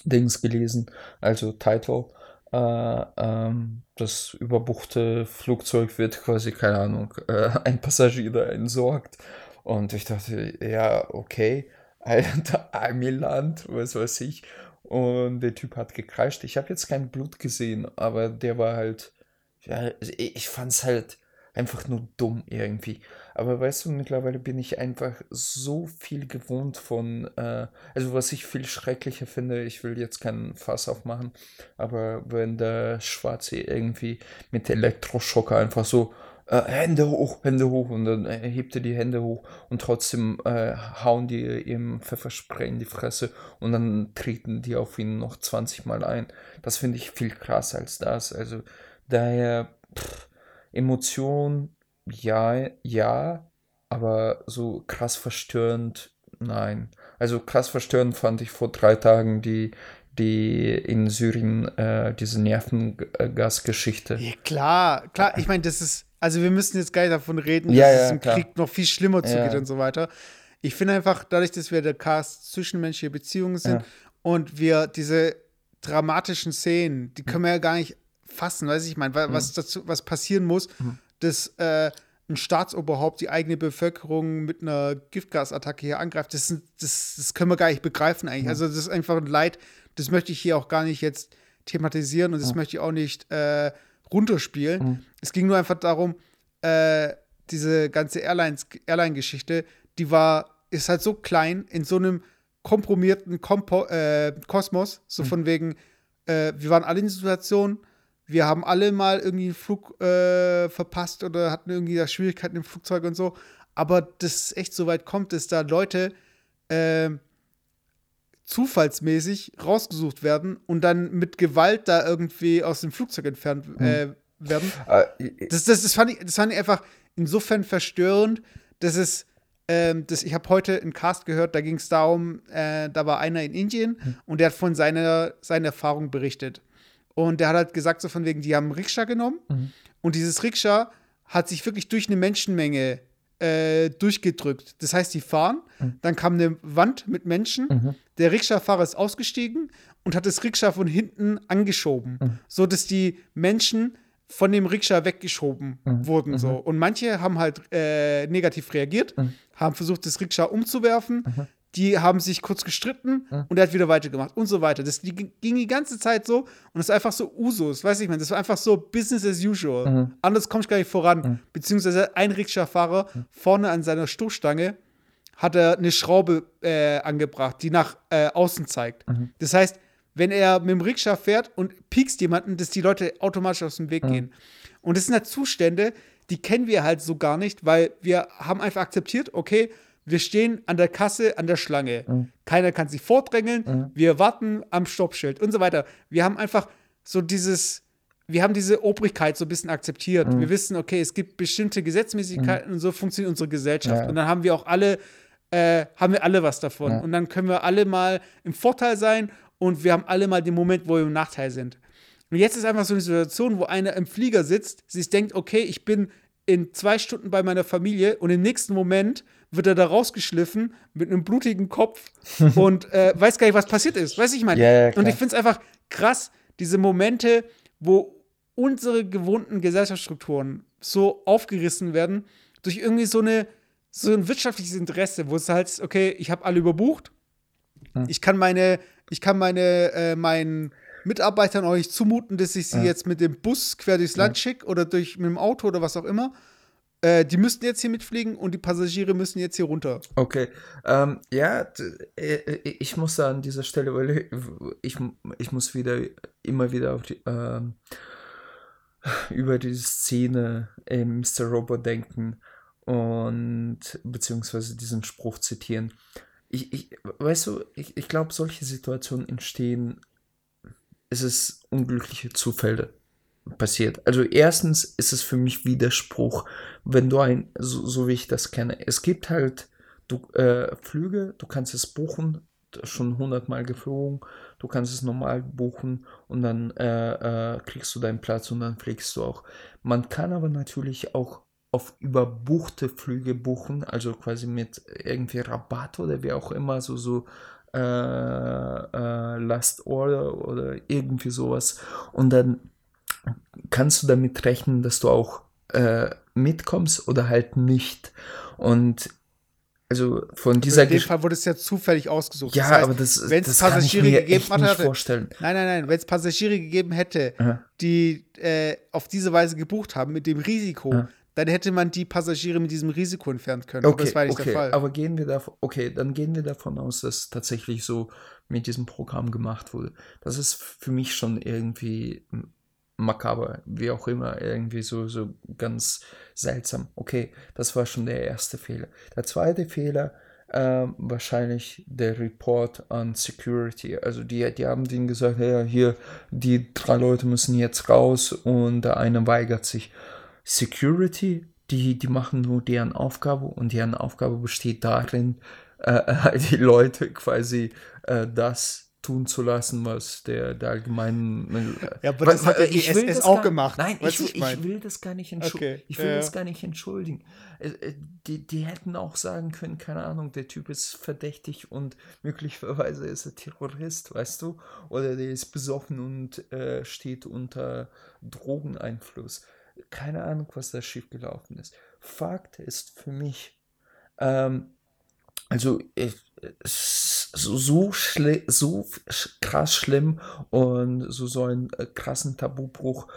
Dings gelesen, also Title äh, ähm, das überbuchte Flugzeug wird quasi, keine Ahnung, äh, ein Passagier da entsorgt. Und ich dachte, ja, okay, Amiland, was weiß ich. Und der Typ hat gekreischt. Ich habe jetzt kein Blut gesehen, aber der war halt, ja, ich fand es halt einfach nur dumm irgendwie. Aber weißt du, mittlerweile bin ich einfach so viel gewohnt von, äh, also was ich viel schrecklicher finde, ich will jetzt keinen Fass aufmachen, aber wenn der Schwarze irgendwie mit Elektroschocker einfach so äh, Hände hoch, Hände hoch und dann äh, hebt er die Hände hoch und trotzdem äh, hauen die ihm Pfefferspray in die Fresse und dann treten die auf ihn noch 20 Mal ein. Das finde ich viel krasser als das. Also daher, pff, Emotion, ja, ja, aber so krass verstörend, nein. Also krass verstörend fand ich vor drei Tagen die, die in Syrien äh, diese Nervengasgeschichte. Ja, klar, klar. Ich meine, das ist, also wir müssen jetzt gar nicht davon reden, ja, dass ja, es im klar. Krieg noch viel schlimmer zugeht und so weiter. Ich finde einfach, dadurch, dass wir der Cast zwischenmenschliche Beziehungen sind und wir diese dramatischen Szenen, die können wir ja gar nicht fassen, weiß ich, ich meine, Mhm. was dazu, was passieren muss, dass äh, ein Staatsoberhaupt die eigene Bevölkerung mit einer Giftgasattacke hier angreift, das, sind- das, das können wir gar nicht begreifen eigentlich. Also das ist einfach ein Leid, das möchte ich hier auch gar nicht jetzt thematisieren und das möchte ich auch nicht äh, runterspielen. Es ging nur einfach darum, äh, diese ganze Airline-Geschichte, die war, ist halt so klein in so einem komprimierten Kompo äh, Kosmos, so von wegen, äh, wir waren alle in der Situation, wir haben alle mal irgendwie einen Flug äh, verpasst oder hatten irgendwie da Schwierigkeiten im Flugzeug und so. Aber das ist echt so weit kommt, dass da Leute äh, zufallsmäßig rausgesucht werden und dann mit Gewalt da irgendwie aus dem Flugzeug entfernt äh, werden. Äh, Das, das, das, fand ich, das fand ich einfach insofern verstörend, dass es, ähm, das, ich habe heute einen Cast gehört, da ging es darum, äh, da war einer in Indien und der hat von seiner, seiner Erfahrung berichtet. Und der hat halt gesagt, so von wegen, die haben einen Rikscha genommen. Und dieses Rikscha hat sich wirklich durch eine Menschenmenge äh, durchgedrückt. Das heißt, die fahren, dann kam eine Wand mit Menschen, der Rikscha-Fahrer ist ausgestiegen und hat das Rikscha von hinten angeschoben, so dass die Menschen von dem Rikscha weggeschoben wurden. So. Und manche haben halt äh, negativ reagiert, haben versucht, das Rikscha umzuwerfen. Die haben sich kurz gestritten und er hat wieder weitergemacht und so weiter. Das die, ging die ganze Zeit so und das ist einfach so Usus, weiß ich man, das war einfach so Business as usual. Anders komme ich gar nicht voran. Beziehungsweise ein Rikscha-Fahrer vorne an seiner Stoßstange hat er eine Schraube äh, angebracht, die nach äh, außen zeigt. Das heißt, wenn er mit dem Rikscha fährt und piekst jemanden, dass die Leute automatisch aus dem Weg gehen. Und das sind halt Zustände, die kennen wir halt so gar nicht, weil wir haben einfach akzeptiert, okay, wir stehen an der Kasse, an der Schlange. Keiner kann sich vordrängeln. Wir warten am Stoppschild und so weiter. Wir haben einfach so dieses, wir haben diese Obrigkeit so ein bisschen akzeptiert. Wir wissen, okay, es gibt bestimmte Gesetzmäßigkeiten und so funktioniert unsere Gesellschaft. Ja. Und dann haben wir auch alle, äh, haben wir alle was davon. Ja. Und dann können wir alle mal im Vorteil sein und wir haben alle mal den Moment, wo wir im Nachteil sind. Und jetzt ist einfach so eine Situation, wo einer im Flieger sitzt, sich denkt, okay, ich bin in zwei Stunden bei meiner Familie und im nächsten Moment wird er da rausgeschliffen mit einem blutigen Kopf und äh, weiß gar nicht, was passiert ist. Weiß ich meine. Ja, ja, und ich finde es einfach krass, diese Momente, wo unsere gewohnten Gesellschaftsstrukturen so aufgerissen werden durch irgendwie so eine so ein wirtschaftliches Interesse, wo es halt, okay, ich habe alle überbucht, ich kann meine, ich kann meine, äh, mein, Mitarbeitern euch zumuten, dass ich sie Ja. jetzt mit dem Bus quer durchs Land schicke oder durch mit dem Auto oder was auch immer. Äh, die müssten jetzt hier mitfliegen und die Passagiere müssen jetzt hier runter. Okay, ähm, ja, äh, äh, ich muss an dieser Stelle, weil ich, ich muss wieder immer wieder auf die, ähm, über die Szene in Mr. Robot denken und beziehungsweise diesen Spruch zitieren. Ich, ich, weißt du, ich, ich glaube, solche Situationen entstehen, es ist unglückliche Zufälle passiert. Also erstens ist es für mich Widerspruch, wenn du ein, so, so wie ich das kenne, es gibt halt du, äh, Flüge, du kannst es buchen, schon hundertmal geflogen, du kannst es normal buchen und dann äh, äh, kriegst du deinen Platz und dann fliegst du auch. Man kann aber natürlich auch auf überbuchte Flüge buchen, also quasi mit irgendwie Rabatt oder wie auch immer, so, so äh, äh, Last Order oder irgendwie sowas. Und dann kannst du damit rechnen, dass du auch äh, mitkommst oder halt nicht. Und also von dieser in dem Fall wurde es ja zufällig ausgesucht. Ja, Das heißt, aber das, wenn's das kann ich Passagiere mir gegeben echt hatte- vorstellen. Nein, nein, nein. Wenn es Passagiere gegeben hätte, Aha. die äh, auf diese Weise gebucht haben, mit dem Risiko, Ja. dann hätte man die Passagiere mit diesem Risiko entfernen können. aber Okay, das war nicht okay, der Fall. aber gehen wir davon, okay, dann gehen wir davon aus, dass tatsächlich so mit diesem Programm gemacht wurde. Das ist für mich schon irgendwie m- makaber, wie auch immer, irgendwie so, so ganz seltsam. Okay, das war schon der erste Fehler. Der zweite Fehler, ähm, wahrscheinlich der Report an Security. Also die, die haben denen gesagt, ja, hier, die drei Leute müssen jetzt raus und der eine weigert sich. Security, die, die machen nur deren Aufgabe und deren Aufgabe besteht darin, äh, die Leute quasi äh, das tun zu lassen, was der, der allgemeinen. Äh, Ja, aber wa- das hat ja die ich will das auch gar- gemacht. Nein, ich, was ich ich will das gar nicht entschuldigen. Okay, Ich will ja, das gar nicht entschuldigen. Äh, äh, Die, die hätten auch sagen können, keine Ahnung, der Typ ist verdächtig und möglicherweise ist er Terrorist, weißt du? Oder der ist besoffen und äh, steht unter Drogeneinfluss. Keine Ahnung, was da schiefgelaufen ist. Fakt ist für mich, ähm, also ich, so, so, schle so krass schlimm und so, so ein äh, krassen Tabubruch.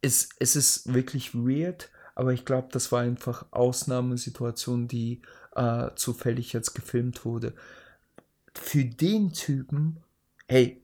Es, es ist wirklich weird, aber ich glaube, das war einfach Ausnahmesituation, die äh, zufällig jetzt gefilmt wurde. Für den Typen, hey,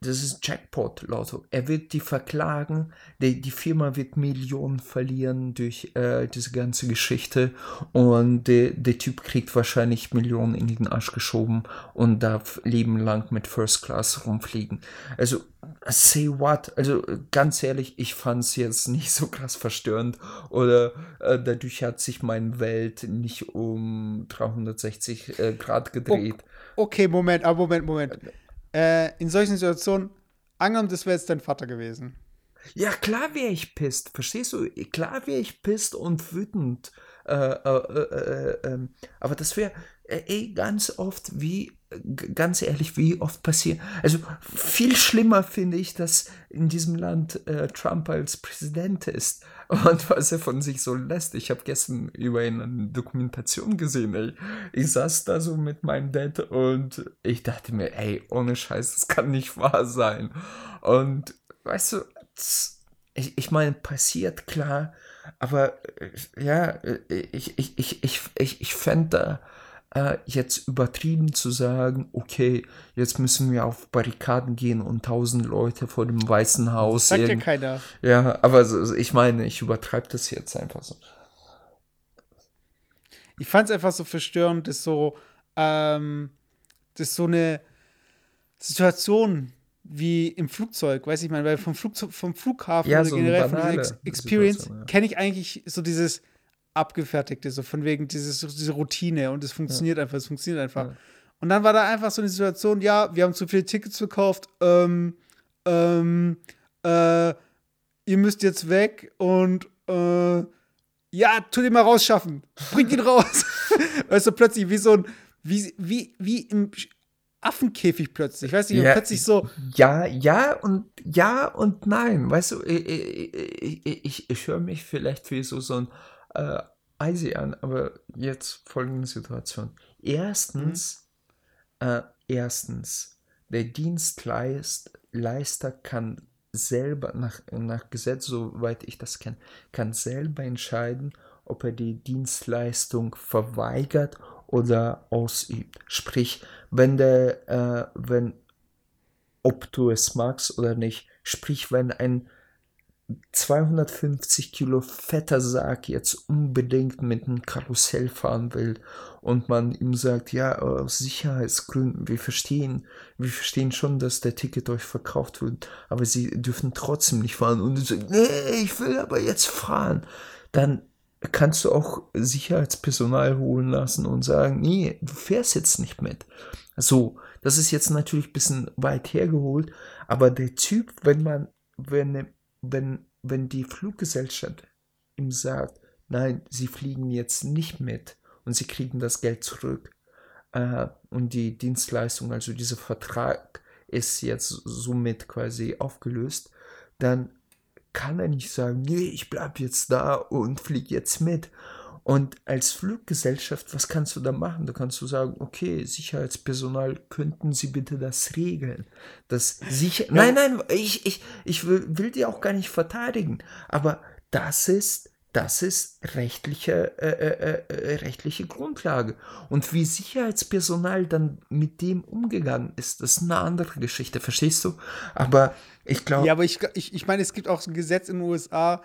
das ist Jackpot, Lotto. Er wird die verklagen, die, die Firma wird Millionen verlieren durch äh, diese ganze Geschichte und der, der Typ kriegt wahrscheinlich Millionen in den Arsch geschoben und darf Leben lang mit First Class rumfliegen. Also, say what? Also, ganz ehrlich, ich fand es jetzt nicht so krass verstörend oder äh, dadurch hat sich meine Welt nicht um 360 äh, Grad gedreht. Okay, Moment, aber Moment, Moment. Äh, in solchen Situationen, angenommen, das wäre jetzt dein Vater gewesen. Ja, klar wäre ich pisst, verstehst du? Klar wäre ich pisst und wütend. Äh, äh, äh, äh, ähm, aber das wäre, ey, ganz oft, wie, ganz ehrlich, wie oft passiert. Also viel schlimmer finde ich, dass in diesem Land äh, Trump als Präsident ist und was er von sich so lässt. Ich habe gestern über ihn eine Dokumentation gesehen, ey. Ich saß da so mit meinem Dad und ich dachte mir, ey, ohne Scheiß, das kann nicht wahr sein. Und weißt du, ich, ich meine, passiert klar, aber äh, ja, äh, ich, ich, ich, ich, ich, ich fände äh, jetzt übertrieben zu sagen, okay, jetzt müssen wir auf Barrikaden gehen und tausend Leute vor dem Weißen Haus. Sagt ja keiner. ja, aber so, ich meine, ich übertreibe das jetzt einfach so. Ich fand es einfach so verstörend, dass so, ähm, dass so eine Situation wie im Flugzeug, weiß ich mal, weil vom, Flugzeug, vom Flughafen Ja, oder so generell von dieser Ex Experience ja. kenne ich eigentlich so dieses Abgefertigte, so von wegen dieses, diese Routine und es funktioniert einfach, es funktioniert einfach. Ja. Und dann war da einfach so eine Situation, ja, wir haben zu viele Tickets verkauft, ähm, ähm, äh, ihr müsst jetzt weg und äh, ja, tut ihn mal rausschaffen. Bringt ihn raus. weißt du, plötzlich wie so ein, wie, wie, wie im Affenkäfig plötzlich. Weißt du, Ja, plötzlich so, Ja, ja und ja und nein. Weißt du, ich, ich, ich, ich, ich höre mich vielleicht wie so, so ein äh, Eisi an, aber jetzt folgende Situation. Erstens, äh, erstens, der Dienstleister kann selber, nach, nach Gesetz, soweit ich das kenne, kann selber entscheiden, ob er die Dienstleistung verweigert oder ausübt. Sprich, wenn der, äh, wenn, ob du es magst oder nicht, sprich, wenn ein 250 Kilo fetter Sarg jetzt unbedingt mit einem Karussell fahren will und man ihm sagt, ja, aus Sicherheitsgründen, wir verstehen, wir verstehen schon, dass der Ticket euch verkauft wird, aber sie dürfen trotzdem nicht fahren und du sagst, nee, ich will aber jetzt fahren, dann kannst du auch Sicherheitspersonal holen lassen und sagen, nee, du fährst jetzt nicht mit. So, das ist jetzt natürlich ein bisschen weit hergeholt, aber der Typ, wenn man, wenn wenn, wenn die Fluggesellschaft ihm sagt, nein, sie fliegen jetzt nicht mit und sie kriegen das Geld zurück äh, und die Dienstleistung, also dieser Vertrag ist jetzt somit quasi aufgelöst, dann kann er nicht sagen, nee, ich bleib jetzt da und fliege jetzt mit. Und als Fluggesellschaft, was kannst du da machen? Da kannst du sagen, okay, Sicherheitspersonal, könnten Sie bitte das regeln? Das sicher. Ja. Nein, nein, ich, ich, ich will, will die auch gar nicht verteidigen. Aber das ist, das ist rechtliche, äh, äh, äh, rechtliche Grundlage. Und wie Sicherheitspersonal dann mit dem umgegangen ist, das ist eine andere Geschichte, verstehst du? Aber ich glaube. Ja, aber ich, ich, ich meine, es gibt auch ein Gesetz in den USA,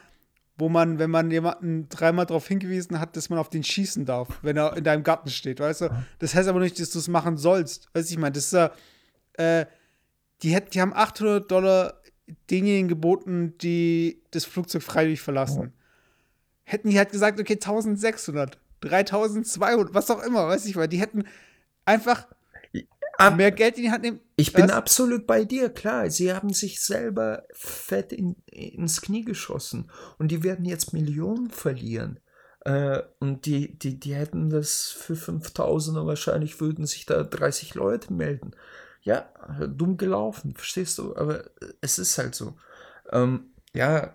wo man, wenn man jemanden dreimal darauf hingewiesen hat, dass man auf den schießen darf, wenn er in deinem Garten steht, weißt du? Das heißt aber nicht, dass du es machen sollst. Weißt du, ich meine, das ist ja, äh, die, hätt, die haben 800 Dollar denjenigen geboten, die das Flugzeug freiwillig verlassen. Hätten die halt gesagt, okay, 1600, 3200, was auch immer, weiß ich mal, die hätten einfach Ab, mehr Geld in die Hand nehmen. Ich bin absolut bei dir, klar. Sie haben sich selber fett in, ins Knie geschossen und die werden jetzt Millionen verlieren. Äh, und die, die, die hätten das für 5000er wahrscheinlich, würden sich da 30 Leute melden. Ja, dumm gelaufen, verstehst du? Aber es ist halt so. Ähm, ja,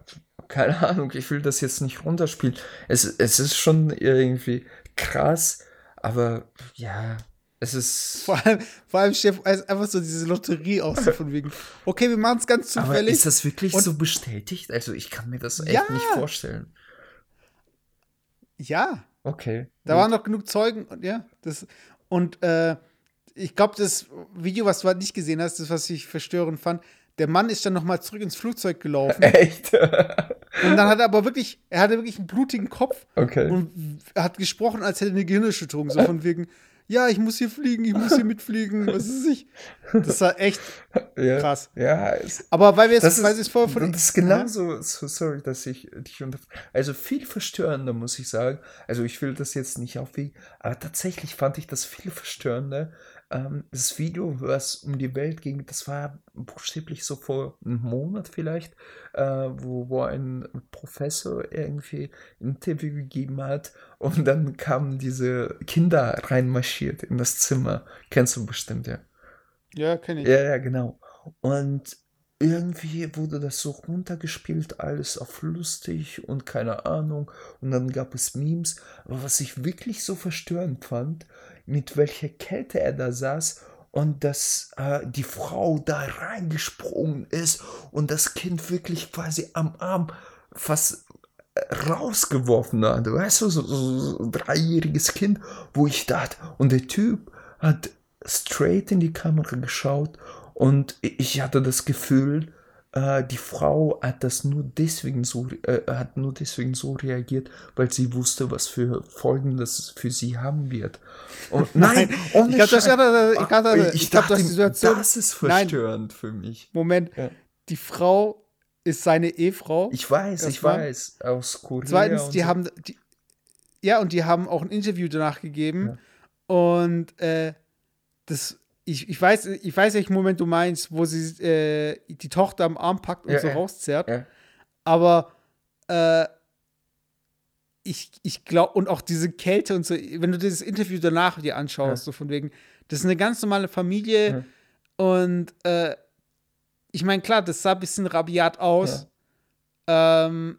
keine Ahnung, ich will das jetzt nicht runterspielen. Es, es ist schon irgendwie krass, aber ja, es ist. Vor allem, vor allem Chef, also einfach so diese Lotterie auch so von wegen. Okay, wir machen es ganz zufällig. Aber ist das wirklich so bestätigt? Also, ich kann mir das echt ja. nicht vorstellen. Ja. Okay. Da gut. waren noch genug Zeugen und ja, das. Und äh, ich glaube, das Video, was du halt nicht gesehen hast, das, was ich verstörend fand, der Mann ist dann noch mal zurück ins Flugzeug gelaufen. Echt? und dann hat er aber wirklich, er hatte wirklich einen blutigen Kopf okay. und hat gesprochen, als hätte er eine Gehirnerschütterung, so von wegen, ja, ich muss hier fliegen, ich muss hier mitfliegen, was ist ich? Das war echt ja, krass. Ja, es, aber weil wir es, weil es vorher von. Das ist genauso, so, sorry, dass ich dich unter. Also viel verstörender, muss ich sagen. Also ich will das jetzt nicht aufwiegen, aber tatsächlich fand ich das viel verstörender, ähm, das Video, was um die Welt ging, das war buchstäblich so vor einem Monat vielleicht, äh, wo, wo ein Professor irgendwie ein Interview gegeben hat und dann kamen diese Kinder reinmarschiert in das Zimmer. Kennst du bestimmt, ja? Ja, kenne ich. Ja, ja, genau. Und irgendwie wurde das so runtergespielt, alles auf lustig und keine Ahnung. Und dann gab es Memes. Aber was ich wirklich so verstörend fand, mit welcher Kälte er da saß und dass äh, die Frau da reingesprungen ist und das Kind wirklich quasi am Arm fast äh, rausgeworfen hat. Weißt du, so, so, so ein dreijähriges Kind, wo ich dachte, und der Typ hat straight in die Kamera geschaut und ich hatte das Gefühl, äh, die Frau hat das nur deswegen so, äh, hat nur deswegen so reagiert, weil sie wusste, was für Folgen das für sie haben wird. Und nein, nein ich glaube, das, ich glaub, das, ich glaub, das, Situation, das ist verstörend nein, für mich. Moment, ja. die Frau ist seine Ehefrau. Ich weiß, ich war. weiß, aus Korea. Zweitens, die so. haben, die, ja, und die haben auch ein Interview danach gegeben. Ja. Und äh, das ich, ich, weiß, ich weiß, welchen Moment du meinst, wo sie äh, die Tochter am Arm packt und ja, so ja. rauszerrt. Ja. Aber äh, ich, ich glaube, und auch diese Kälte und so, wenn du dieses Interview danach dir anschaust, so von wegen, das ist eine ganz normale Familie und äh, ich meine, klar, das sah ein bisschen rabiat aus. Ähm,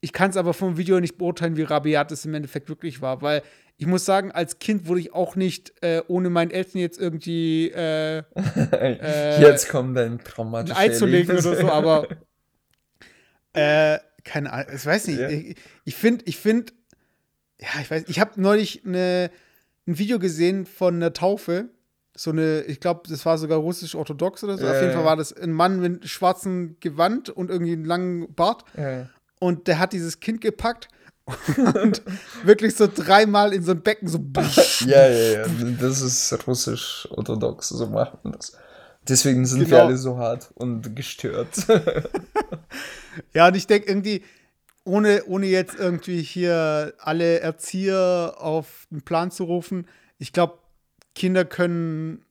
ich kann es aber vom Video nicht beurteilen, wie rabiat es im Endeffekt wirklich war, weil ich muss sagen, als Kind wurde ich auch nicht äh, ohne meinen Eltern jetzt irgendwie äh, äh, jetzt kommt ein traumatisches ein Ei zu legen oder so, aber äh, keine Ahnung, ich weiß nicht. Ja. Ich, finde, ich finde, ja, ich weiß, ich habe neulich eine, ein Video gesehen von einer Taufe. So eine, ich glaube, das war sogar russisch-orthodox oder so. Auf jeden Fall war das ein Mann mit schwarzem Gewand und irgendwie einem langen Bart. Und der hat dieses Kind gepackt und wirklich so dreimal in so ein Becken so. ja, ja, ja. Das ist russisch-orthodox, so machen das. Deswegen sind genau. wir alle so hart und gestört. ja, und ich denke irgendwie, ohne, ohne jetzt irgendwie hier alle Erzieher auf den Plan zu rufen, ich glaube, Kinder können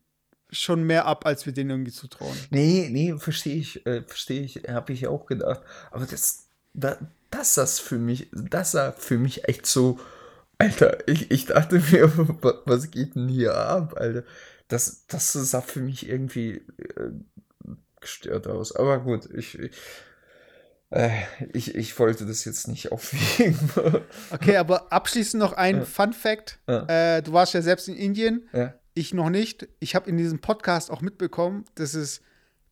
schon mehr ab, als wir denen irgendwie zutrauen. Nee, nee, verstehe ich, äh, verstehe ich, habe ich auch gedacht. Aber das, da, das das für mich, das sah für mich echt so, Alter, ich, ich dachte mir, was geht denn hier ab, Alter? Das, das sah für mich irgendwie äh, gestört aus. Aber gut, ich, äh, ich, ich wollte das jetzt nicht aufwiegen. okay, aber abschließend noch ein ja. Fun Fact. Ja. Äh, du warst ja selbst in Indien, ja. ich noch nicht. Ich habe in diesem Podcast auch mitbekommen, dass es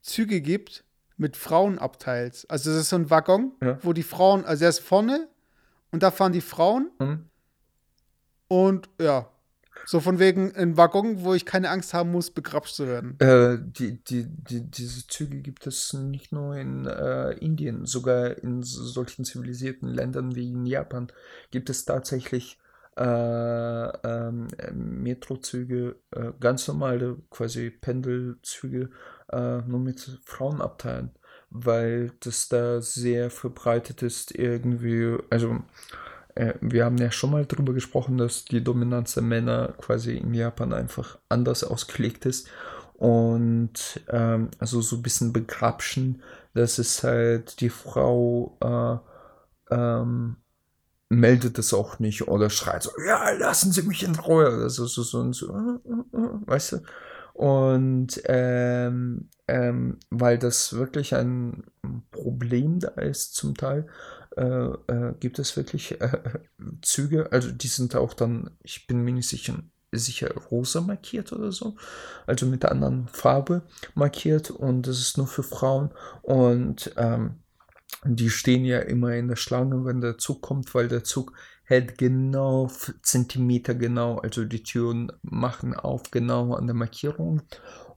Züge gibt, mit Frauenabteils. Also das ist so ein Waggon, ja. wo die Frauen, also er ist vorne und da fahren die Frauen. Mhm. Und ja, so von wegen ein Waggon, wo ich keine Angst haben muss, begrapscht zu werden. Äh, die, die, die, diese Züge gibt es nicht nur in äh, Indien, sogar in solchen zivilisierten Ländern wie in Japan gibt es tatsächlich äh, ähm, Metrozüge, äh, ganz normale quasi Pendelzüge, äh, nur mit Frauenabteilen, weil das da sehr verbreitet ist irgendwie, also äh, wir haben ja schon mal darüber gesprochen, dass die Dominanz der Männer quasi in Japan einfach anders ausgelegt ist und ähm, also so ein bisschen begrapschen, dass es halt die Frau äh, ähm, meldet es auch nicht oder schreit so, ja, lassen Sie mich in Ruhe. Also so, so, so, weißt du? Und ähm, ähm, weil das wirklich ein Problem da ist zum Teil, äh, äh, gibt es wirklich äh, Züge, also die sind auch dann, ich bin mir nicht sicher, sicher rosa markiert oder so, also mit einer anderen Farbe markiert. Und das ist nur für Frauen. Und ähm, die stehen ja immer in der Schlange, wenn der Zug kommt, weil der Zug hält genau Zentimeter genau, also die Türen machen auf genau an der Markierung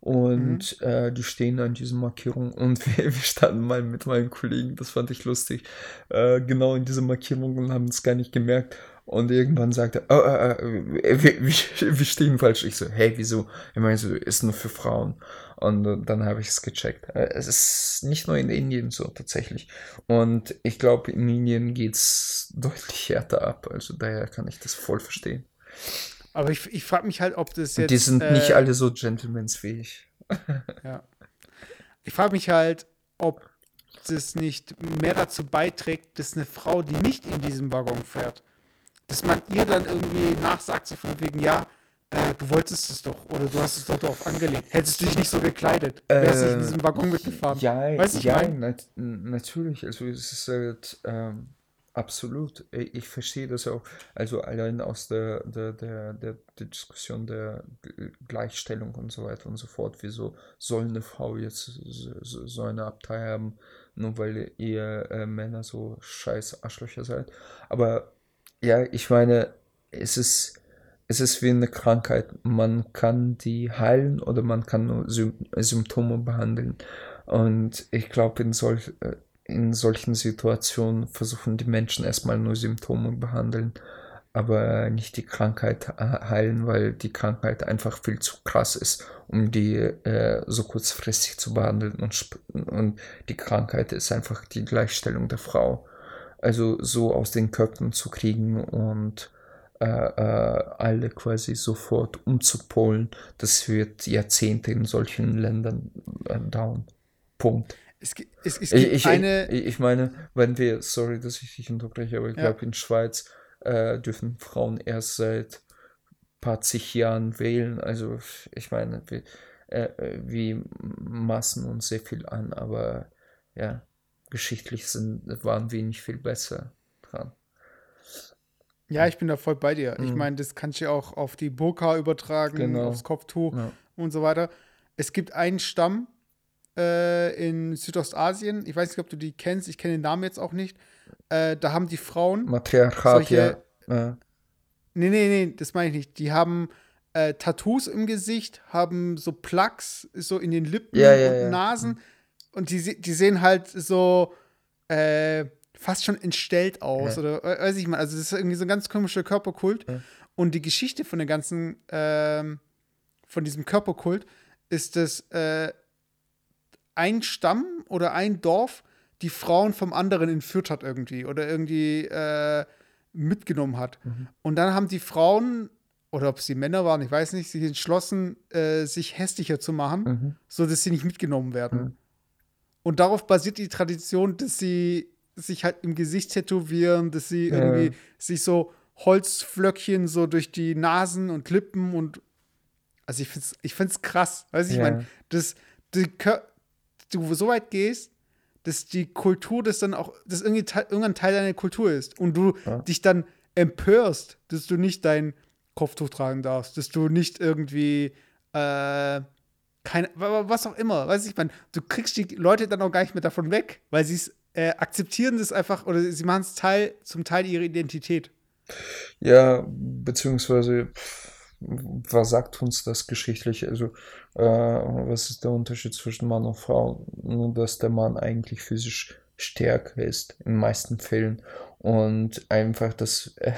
und mhm. äh, die stehen an dieser Markierung und wir, wir, standen mal mit meinen Kollegen, das fand ich lustig, äh, genau in dieser Markierung und haben es gar nicht gemerkt und irgendwann sagte er, oh, äh, äh wir, wir, wir, stehen falsch. Ich so, hey, wieso? Ich meine, so, ist nur für Frauen. Und dann habe ich es gecheckt. Äh, es ist nicht nur in Indien so tatsächlich. Und ich glaube, in Indien geht es deutlich härter ab. Also daher kann ich das voll verstehen. Aber ich, ich frage mich halt, ob das jetzt. Die sind äh, nicht alle so gentlemansfähig. ja. Ich frage mich halt, ob das nicht mehr dazu beiträgt, dass eine Frau, die nicht in diesem Waggon fährt, dass man ihr dann irgendwie nachsagt, so von wegen, ja, äh, du wolltest es doch oder du hast es doch darauf angelegt. Hättest du dich nicht so gekleidet, wärst du äh, in diesem Waggon mitgefahren. Ja, weißt du, ja nat natürlich. Also es ist halt ähm, absolut. Ich, verstehe das auch. Also allein aus der, der, der, der, der Diskussion der Gleichstellung und so weiter und so fort. Wieso soll eine Frau jetzt so, so eine Abtei haben, nur weil ihr äh, Männer so scheiß Arschlöcher seid? Aber ja, ich meine, es ist, es ist wie eine Krankheit. Man kann die heilen oder man kann nur Sym Symptome behandeln. Und ich glaube, in, solch, in solchen Situationen versuchen die Menschen erstmal nur Symptome behandeln, aber nicht die Krankheit heilen, weil die Krankheit einfach viel zu krass ist, um die äh, so kurzfristig zu behandeln. Und, und die Krankheit ist einfach die Gleichstellung der Frau also so aus den Köpfen zu kriegen und äh, äh, alle quasi sofort umzupolen, das wird Jahrzehnte in solchen Ländern äh, dauern. Punkt. Es, es, es gibt ich, eine. Ich, ich, meine, wenn wir, sorry, dass ich dich unterbreche, aber ich ja. glaube, in Schweiz äh, dürfen Frauen erst seit paar zig Jahren wählen. Also ich meine, wir, äh, äh, wir maßen uns sehr viel an, aber ja, geschichtlich sind, waren wir nicht viel besser dran. Ja, ich bin da voll bei dir. Mhm. Ich meine, das kannst du auch auf die Burka übertragen, genau. aufs Kopftuch ja. und so weiter. Es gibt einen Stamm äh, in Südostasien, ich weiß nicht, ob du die kennst, ich kenne den Namen jetzt auch nicht. Äh, da haben die Frauen. Matriarchat, solche, ja. Nee, nee, nee, das meine ich nicht. Die haben äh, Tattoos im Gesicht, haben so Plugs so in den Lippen ja, ja, und ja. Nasen. Und die, die sehen halt so äh, fast schon entstellt aus. Oder weiß ich mal. Also, das ist irgendwie so ein ganz komischer Körperkult. Und die Geschichte von der ganzen, ähm, von diesem Körperkult ist, dass äh, ein Stamm oder ein Dorf die Frauen vom anderen entführt hat irgendwie oder irgendwie äh, mitgenommen hat. Mhm. Und dann haben die Frauen, oder ob sie Männer waren, ich weiß nicht, sich entschlossen, äh, sich hässlicher zu machen, mhm. sodass sie nicht mitgenommen werden. Mhm. Und darauf basiert die Tradition, dass sie sich halt im Gesicht tätowieren, dass sie ja. irgendwie sich so Holzflöckchen so durch die Nasen und Lippen und also ich find's, ich find's krass. Weißt du, ja. ich meine, dass du so weit gehst, dass die Kultur das dann auch, dass irgendwie irgendein Teil deiner Kultur ist und du ja. dich dann empörst, dass du nicht dein Kopftuch tragen darfst, dass du nicht irgendwie äh, keine, was auch immer, weiß ich, man, du kriegst die Leute dann auch gar nicht mehr davon weg, weil sie es äh, akzeptieren das einfach oder sie machen es Teil, zum Teil ihrer Identität. Ja, beziehungsweise was sagt uns das geschichtlich? Also, äh, was ist der Unterschied zwischen Mann und Frau? Nur, dass der Mann eigentlich physisch stärker ist, in den meisten Fällen. Und einfach, dass äh,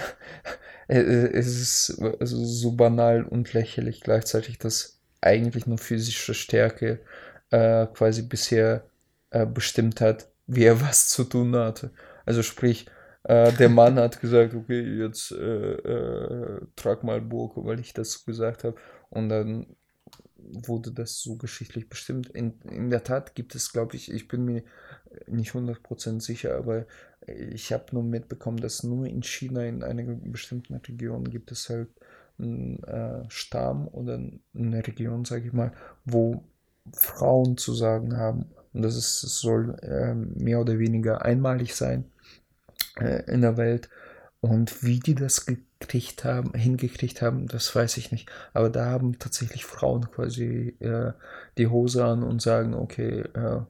es ist also so banal und lächerlich gleichzeitig, dass eigentlich nur physische Stärke äh, quasi bisher äh, bestimmt hat, wie er was zu tun hatte. Also sprich, äh, der Mann hat gesagt, okay, jetzt äh, äh, trag mal Burg, weil ich das gesagt habe. Und dann wurde das so geschichtlich bestimmt. In, in der Tat gibt es, glaube ich, ich bin mir nicht 100% sicher, aber ich habe nur mitbekommen, dass nur in China in einigen bestimmten Regionen gibt es halt einen äh, Stamm oder eine Region, sage ich mal, wo Frauen zu sagen haben. Und das ist, soll äh, mehr oder weniger einmalig sein äh, in der Welt. Und wie die das gekriegt haben, hingekriegt haben, das weiß ich nicht. Aber da haben tatsächlich Frauen quasi äh, die Hose an und sagen, okay, äh,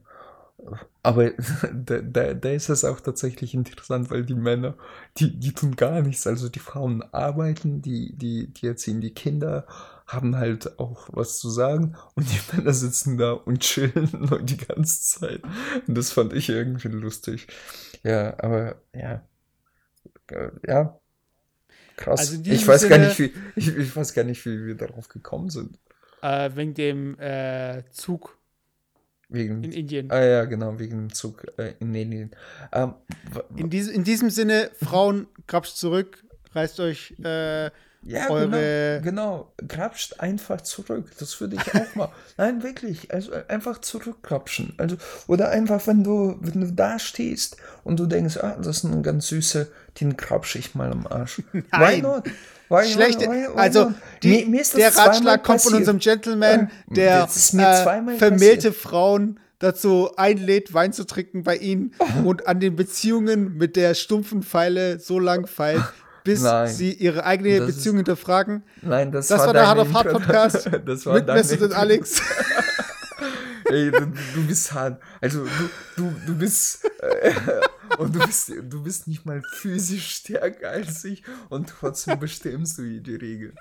aber da, da, da, ist es auch tatsächlich interessant, weil die Männer, die, die tun gar nichts. Also die Frauen arbeiten, die, die, die erziehen die Kinder, haben halt auch was zu sagen und die Männer sitzen da und chillen die ganze Zeit. Und das fand ich irgendwie lustig. Ja, aber ja. Ja. Krass. Also ich weiß Sinne, gar nicht, wie, ich, ich, weiß gar nicht, wie wir darauf gekommen sind. Äh, wegen dem äh, Zug. Wegen, in Indien. Ah ja, genau, wegen dem Zug äh, in Indien. Ähm, in, dies, in diesem Sinne, Frauen, grapscht zurück, reißt euch äh, ja, eure. Genau, genau. Krapscht einfach zurück. Das würde ich auch mal. Nein, wirklich. Also einfach zurückkrapschen. Also, oder einfach, wenn du, wenn du da stehst und du denkst, ah, das ist ein ganz süßer, den krapsche ich mal am Arsch. Nein. Why not? Why, Schlecht. Why, why, also, die, mir, mir der Ratschlag kommt von unserem Gentleman, äh, der äh, vermählte passiert. Frauen dazu einlädt, Wein zu trinken bei ihnen und an den Beziehungen mit der stumpfen Pfeile so lang feilt, bis Nein. sie ihre eigene das Beziehung ist, hinterfragen. Nein, das, das war, war der Hard of Hard Podcast das war mit Mesut und Alex. Ey, du, du, bist hart. Also du, du, du bist äh, und du bist, du bist nicht mal physisch stärker als ich und trotzdem bestimmst du die Regel.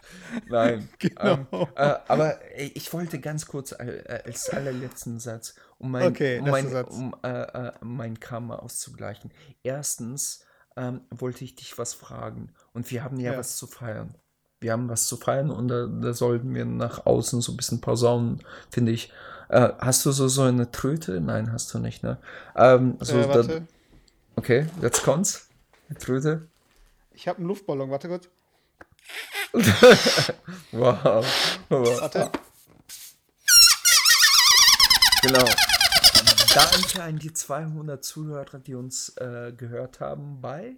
Nein. Genau. Ähm, äh, aber ey, ich wollte ganz kurz äh, als allerletzten Satz, um mein, okay, um mein, um, äh, äh, mein Karma auszugleichen. Erstens, ähm, wollte ich dich was fragen. Und wir haben ja, ja, was zu feiern. Wir haben was zu feiern und da, da sollten wir nach außen so ein bisschen posaunen, finde ich. Äh, hast du so, so eine Tröte? Nein, hast du nicht, ne? Ähm, so äh, warte. Da, okay, jetzt kommt's. Eine Tröte. Ich habe einen Luftballon, warte kurz. wow. Warte. Genau. Danke an die 200 Zuhörer, die uns äh, gehört haben bei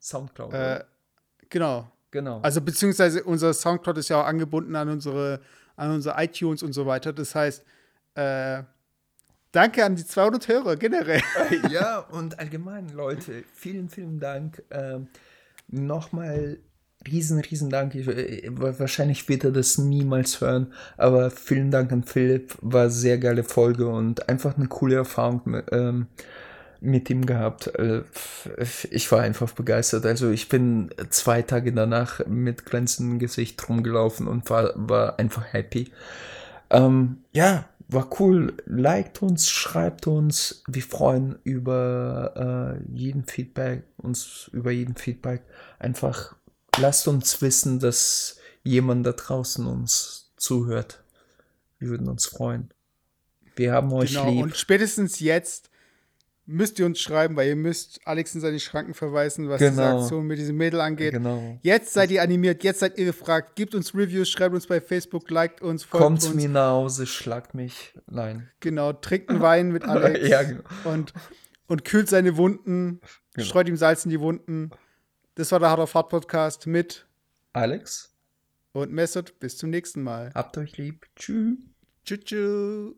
Soundcloud. Äh, genau. Genau. Also beziehungsweise unser Soundcloud ist ja auch angebunden an unsere, an unsere iTunes und so weiter. Das heißt, äh, danke an die 200 Hörer generell. ja, und allgemein, Leute, vielen, vielen Dank. Ähm, nochmal riesen, riesen Dank. Ich, äh, wahrscheinlich wird er das niemals hören, aber vielen Dank an Philipp. War sehr geile Folge und einfach eine coole Erfahrung mit, ähm, mit ihm gehabt. Äh, ich war einfach begeistert. Also ich bin zwei Tage danach mit glänzendem Gesicht rumgelaufen und war, war einfach happy. Ähm, ja, war cool. Liked uns, schreibt uns. Wir freuen über äh, jeden Feedback, uns über jeden Feedback. Einfach lasst uns wissen, dass jemand da draußen uns zuhört. Wir würden uns freuen. Wir haben euch genau, lieb. Und spätestens jetzt müsst ihr uns schreiben, weil ihr müsst Alex in seine Schranken verweisen, was genau. diese Aktion mit diesem Mädel angeht. Genau. Jetzt seid ihr animiert, jetzt seid ihr gefragt. Gebt uns Reviews, schreibt uns bei Facebook, liked uns, folgt Kommt uns. Kommt mir nach Hause, schlagt mich. Nein. Genau, trinkt einen Wein mit Alex. ja, genau. und, und kühlt seine Wunden, genau. streut ihm Salz in die Wunden. Das war der Hard of Hard Podcast mit Alex und Mesut. Bis zum nächsten Mal. Habt euch lieb. Tschüss. tschüss.